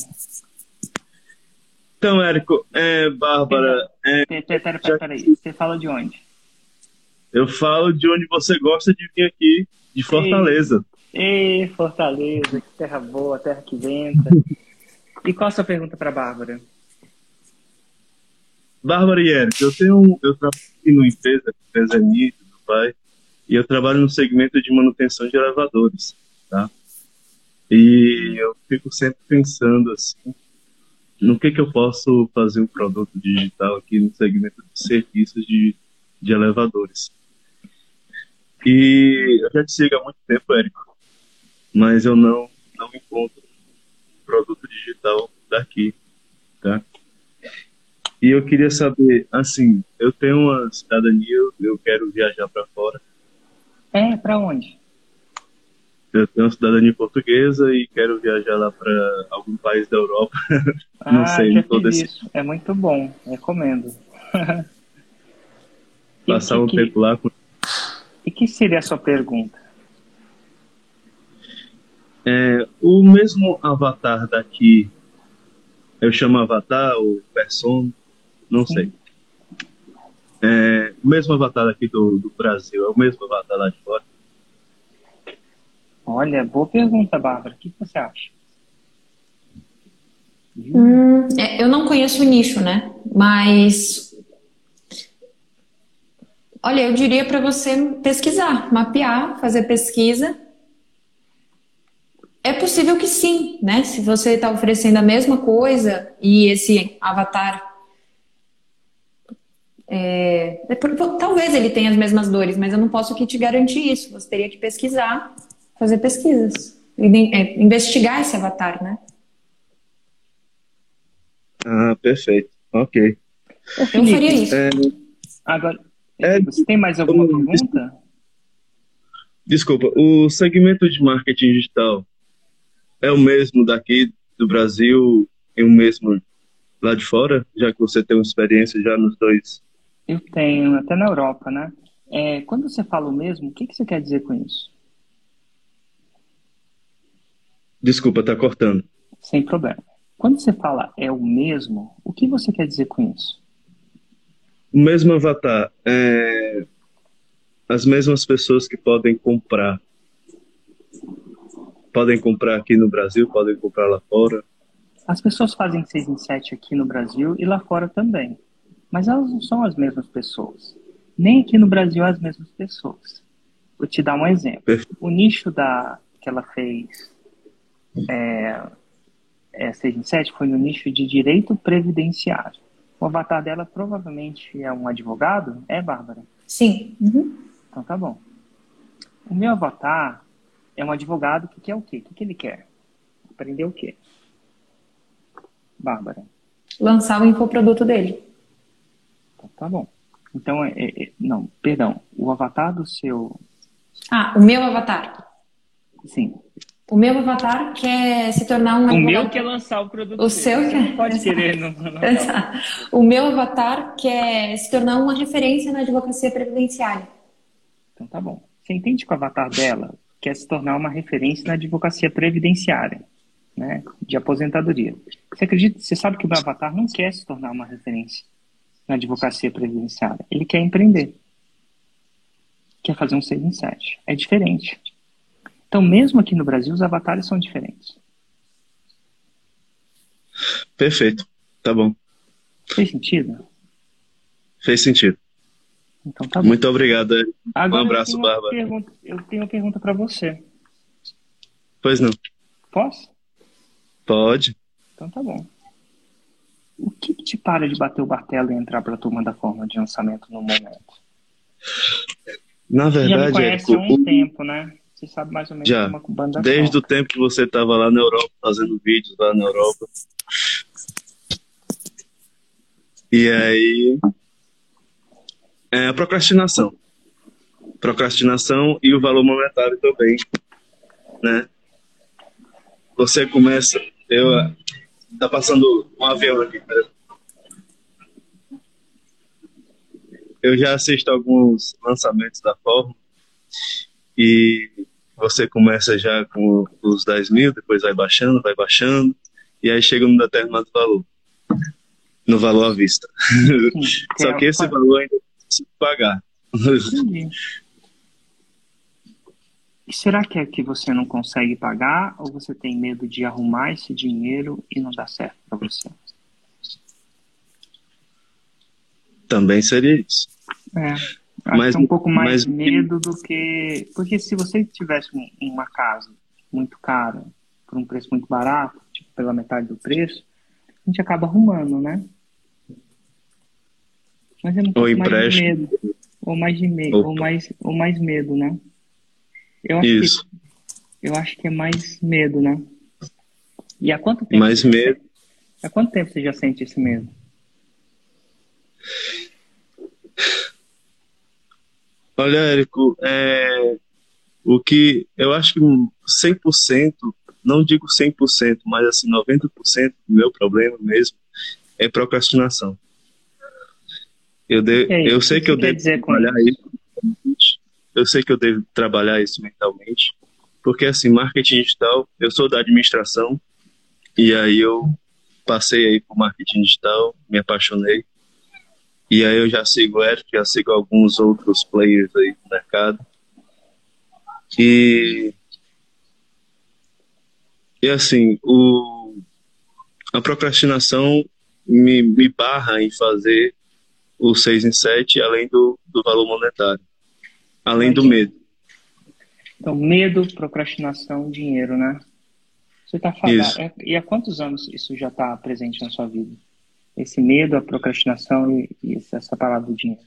Então, Érico, é, Bárbara. É, peraí, peraí, peraí. Você fala de onde? Eu falo de onde você gosta de vir aqui, de Fortaleza. Ei, Ei Fortaleza, que terra boa, terra que venta. e qual a sua pergunta para Bárbara? Bárbara e Érico, eu tenho, eu trabalho aqui numa empresa, empresa é minha, do pai, e eu trabalho no segmento de manutenção de elevadores, tá? E eu fico sempre pensando assim, no que que eu posso fazer um produto digital aqui no segmento de serviços de, de elevadores. E eu já te sigo há muito tempo, Érico, mas eu não, não encontro um produto digital daqui, tá? E eu queria saber, assim, eu tenho uma cidadania, eu quero viajar para fora. É, para onde? Eu tenho uma cidadania portuguesa e quero viajar lá para algum país da Europa. não ah, sei, não tô decidido. É muito bom, recomendo. Passar um que, tempo lá. Com... E que seria a sua pergunta? É, o mesmo avatar daqui, eu chamo avatar ou persona, não Sim. sei. É, o mesmo avatar aqui do, do Brasil, é o mesmo avatar lá de fora? Olha, boa pergunta, Bárbara. O que você acha? Hum, é, eu não conheço o nicho, né? Mas. Olha, eu diria para você pesquisar, mapear, fazer pesquisa. É possível que sim, né? Se você está oferecendo a mesma coisa e esse avatar é, é talvez ele tenha as mesmas dores, mas eu não posso aqui te garantir isso. Você teria que pesquisar, fazer pesquisas, é, investigar esse avatar, né? Ah, perfeito. Ok. Eu Felipe, faria isso. É, agora, é, você tem mais alguma o, pergunta? Desculpa, o segmento de marketing digital é o mesmo daqui do Brasil e o mesmo lá de fora, já que você tem uma experiência já nos dois eu tenho, até na Europa, né? É, quando você fala o mesmo, o que, que você quer dizer com isso? Desculpa, tá cortando. Sem problema. Quando você fala é o mesmo, o que você quer dizer com isso? O mesmo avatar. É... As mesmas pessoas que podem comprar. Podem comprar aqui no Brasil, podem comprar lá fora. As pessoas fazem 6 em 7 aqui no Brasil e lá fora também. Mas elas não são as mesmas pessoas. Nem aqui no Brasil as mesmas pessoas. Vou te dar um exemplo. O nicho da, que ela fez é, é, 6 em 7 foi no nicho de direito previdenciário. O avatar dela provavelmente é um advogado, é, Bárbara? Sim. Uhum. Então tá bom. O meu avatar é um advogado que quer o quê? O que ele quer? Aprender o quê? Bárbara. Lançar o infoproduto dele. Tá, bom. Então, é, é, não, perdão. O avatar do seu. Ah, o meu avatar. Sim. O meu avatar quer se tornar um. O meu quer lançar o produto. O seu quer. Pode Exato. querer, não, não, O meu avatar quer se tornar uma referência na advocacia previdenciária. Então tá bom. Você entende que o avatar dela quer se tornar uma referência na advocacia previdenciária, né? De aposentadoria. Você acredita? Você sabe que o meu avatar não quer se tornar uma referência na advocacia previdenciária. Ele quer empreender. Quer fazer um 6 em 7. É diferente. Então, mesmo aqui no Brasil, os avatares são diferentes. Perfeito. Tá bom. Fez sentido? Fez sentido. Então tá bom. Muito obrigado. Agora, um abraço, eu Bárbara. Pergunta, eu tenho uma pergunta para você. Pois não. Posso? Pode. Então tá bom. O que, que te para de bater o martelo e entrar para a turma da forma de lançamento no momento? Na Você já me verdade, conhece Érico, há um o- tempo, né? Você sabe mais ou menos Já. como a banda desde toca. o tempo que você estava lá na Europa, fazendo vídeos lá na Europa. E aí. É a procrastinação. Procrastinação e o valor monetário também. Né? Você começa. Eu, tá passando um avião aqui, peraí. Eu já assisto alguns lançamentos da Fórmula e você começa já com os 10 mil, depois vai baixando, vai baixando, e aí chega num determinado valor. No valor à vista. Sim, Só é- que esse valor ainda precisa pagar. Entendi. E será que é que você não consegue pagar ou você tem medo de arrumar esse dinheiro e não dar certo para você? Também seria isso. É. Acho Mas- que é um pouco mais mas- medo do que. Porque se você tivesse um- uma casa muito cara, por um preço muito barato, tipo pela metade do preço, a gente acaba arrumando, né? Mas é um mais de empréstimo. medo. Ou mais de medo. Ou- Ou mais, ou mais medo, né? Eu acho, Isso. Que, eu acho que é mais medo, né? E há quanto tempo? Mais medo. Há quanto tempo você já sente esse medo? Olha, Érico, é, o que eu acho que 100%, não digo 100%, mas assim, 90% do meu problema mesmo é procrastinação. Eu, de, eu sei que que eu devo trabalhar isso. mentalmente. Eu sei que eu devo trabalhar isso mentalmente, porque assim, marketing digital, eu sou da administração e aí eu passei aí por marketing digital, me apaixonei. E aí eu já sigo o Eric, já sigo alguns outros players aí do mercado. E e assim, o a procrastinação me, me barra em fazer o 6 em 7, além do, do valor monetário. Além do medo. Então, medo, procrastinação, dinheiro, né? Você tá falando. É- E há quantos anos isso já está presente na sua vida? Esse medo, a procrastinação e, e essa essa palavra do dinheiro.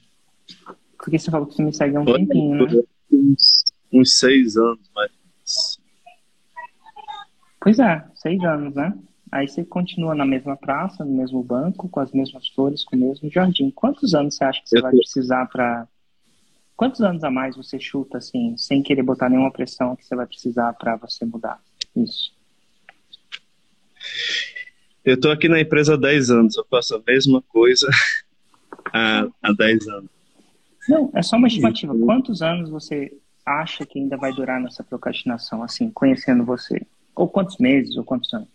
Porque você falou que você me segue há um tempinho, né? Uns, uns seis anos, mas Pois é, seis anos, né? Aí você continua na mesma praça, no mesmo banco, com as mesmas flores, com o mesmo jardim. Quantos anos você acha que você Eu vai tô- precisar para. Quantos anos a mais você chuta, assim, sem querer botar nenhuma pressão que você vai precisar para você mudar? Isso. eu tô aqui na empresa há 10 anos, eu faço a mesma coisa há, há 10 anos. Não, é só uma estimativa. Quantos anos você acha que ainda vai durar nessa procrastinação, assim, conhecendo você? Ou quantos meses, ou quantos anos?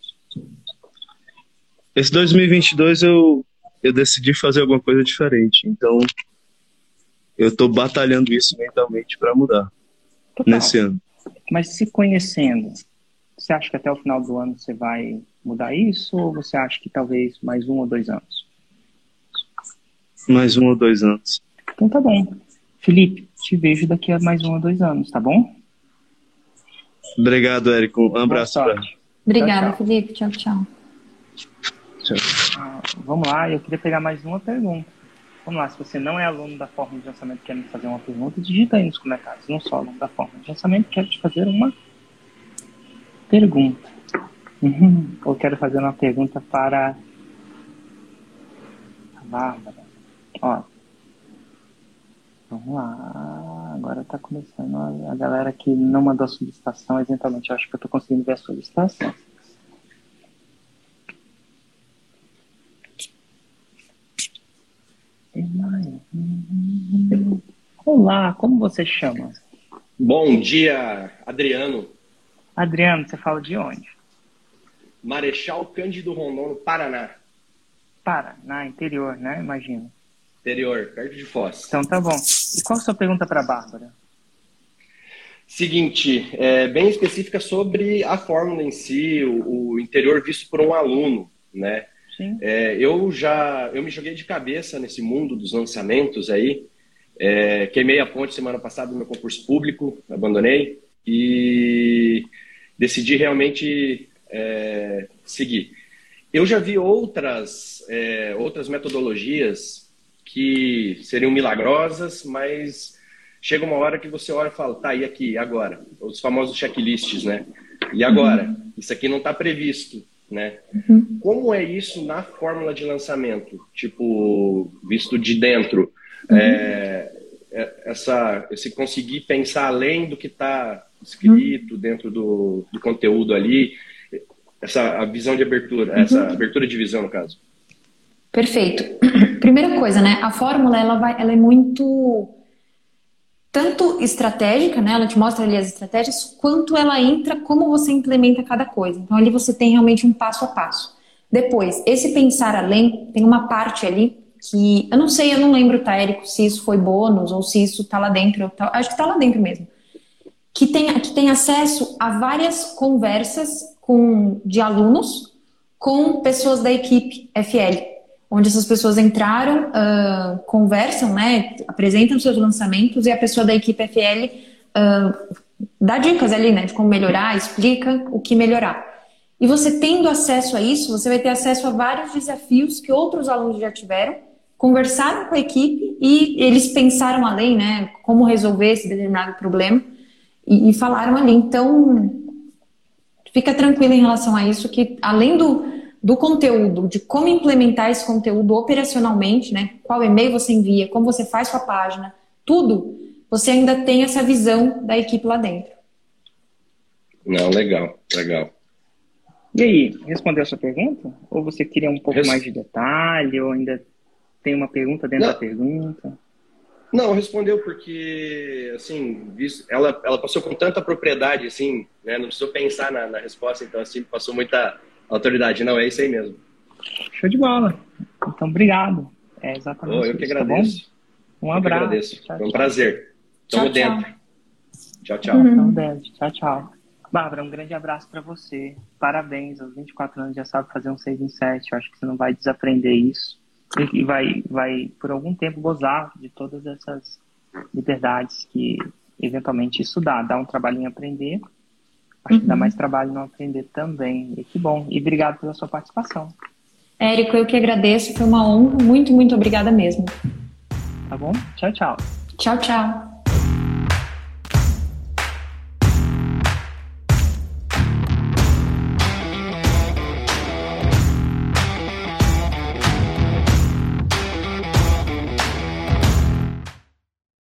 Esse 2022 eu, eu decidi fazer alguma coisa diferente, então eu tô batalhando isso mentalmente para mudar Total. nesse ano. Mas se conhecendo, você acha que até o final do ano você vai mudar isso? Ou você acha que talvez mais um ou dois anos? Mais um ou dois anos. Então tá bom. Felipe, te vejo daqui a mais um ou dois anos, tá bom? Obrigado, Érico. Um abraço pra. Obrigada, Tchau, tchau. Felipe. Tchau, tchau. Ah, vamos lá, eu queria pegar mais uma pergunta. Vamos lá, se você não é aluno da forma de lançamento e quer me fazer uma pergunta, digita aí nos comentários. Não sou aluno da forma de lançamento, quero te fazer uma pergunta. Uhum. Ou quero fazer uma pergunta para a Bárbara. Ó. Vamos lá. Agora tá começando a, a galera que não mandou a solicitação, eventualmente eu acho que eu tô conseguindo ver a solicitação. Olá, como você chama? Bom dia, Adriano. Adriano, você fala de onde? Marechal Cândido Rondon, no Paraná. Paraná, interior, né? Imagino. Interior, perto de Foz. Então tá bom. E qual a sua pergunta para Bárbara? Seguinte, é, bem específica sobre a fórmula em si, o, o interior visto por um aluno. né? É, eu já eu me joguei de cabeça nesse mundo dos lançamentos aí. É, queimei a ponte semana passada no meu concurso público, abandonei e decidi realmente é, seguir. Eu já vi outras, é, outras metodologias que seriam milagrosas, mas chega uma hora que você olha e fala, tá, e aqui, agora? Os famosos checklists, né? E agora? Uhum. Isso aqui não está previsto, né? Uhum. Como é isso na fórmula de lançamento? Tipo, visto de dentro, uhum. é, é, essa, esse conseguir pensar além do que está escrito dentro do, do conteúdo ali, essa a visão de abertura, uhum. essa abertura de visão, no caso. Perfeito. Primeira coisa, né? A fórmula ela vai, ela é muito tanto estratégica, né? Ela te mostra ali as estratégias, quanto ela entra como você implementa cada coisa. Então ali você tem realmente um passo a passo. Depois, esse pensar além tem uma parte ali que eu não sei, eu não lembro, tá, Érico, se isso foi bônus ou se isso tá lá dentro. Tá, acho que tá lá dentro mesmo. Que tem, que tem acesso a várias conversas com, de alunos com pessoas da equipe FL, onde essas pessoas entraram, uh, conversam, né, apresentam seus lançamentos e a pessoa da equipe FL uh, dá dicas ali, né, de como melhorar, explica o que melhorar. E você tendo acesso a isso, você vai ter acesso a vários desafios que outros alunos já tiveram, conversaram com a equipe e eles pensaram além, né, como resolver esse determinado problema e, e falaram ali. Então, fica tranquila em relação a isso, que além do, do conteúdo, de como implementar esse conteúdo operacionalmente, né? Qual e-mail você envia, como você faz sua página, tudo, você ainda tem essa visão da equipe lá dentro. Não, legal, legal. E aí, respondeu a sua pergunta? Ou você queria um pouco Res... mais de detalhe, ou ainda tem uma pergunta dentro Não. da pergunta? Não, respondeu porque, assim, ela, ela passou com tanta propriedade, assim, né? Não precisou pensar na, na resposta, então, assim, passou muita autoridade. Não, é isso aí mesmo. Show de bola. Então, obrigado. É exatamente oh, eu que isso, tá agradeço. Tá um abraço. Eu que agradeço. Tchau, Foi um prazer. Tamo dentro. Tchau, tchau. Uhum. dentro. Tchau, tchau. Bárbara, um grande abraço para você. Parabéns. Aos 24 anos já sabe fazer um 6 em 7. Eu acho que você não vai desaprender isso e vai, vai por algum tempo gozar de todas essas liberdades que eventualmente isso dá. Dá um trabalho em aprender, acho uhum. que dá uhum. mais trabalho não aprender também. E que bom. E obrigado pela sua participação. Érico, eu que agradeço, foi uma honra. Muito, muito obrigada mesmo. Tá bom? Tchau, tchau. Tchau, tchau.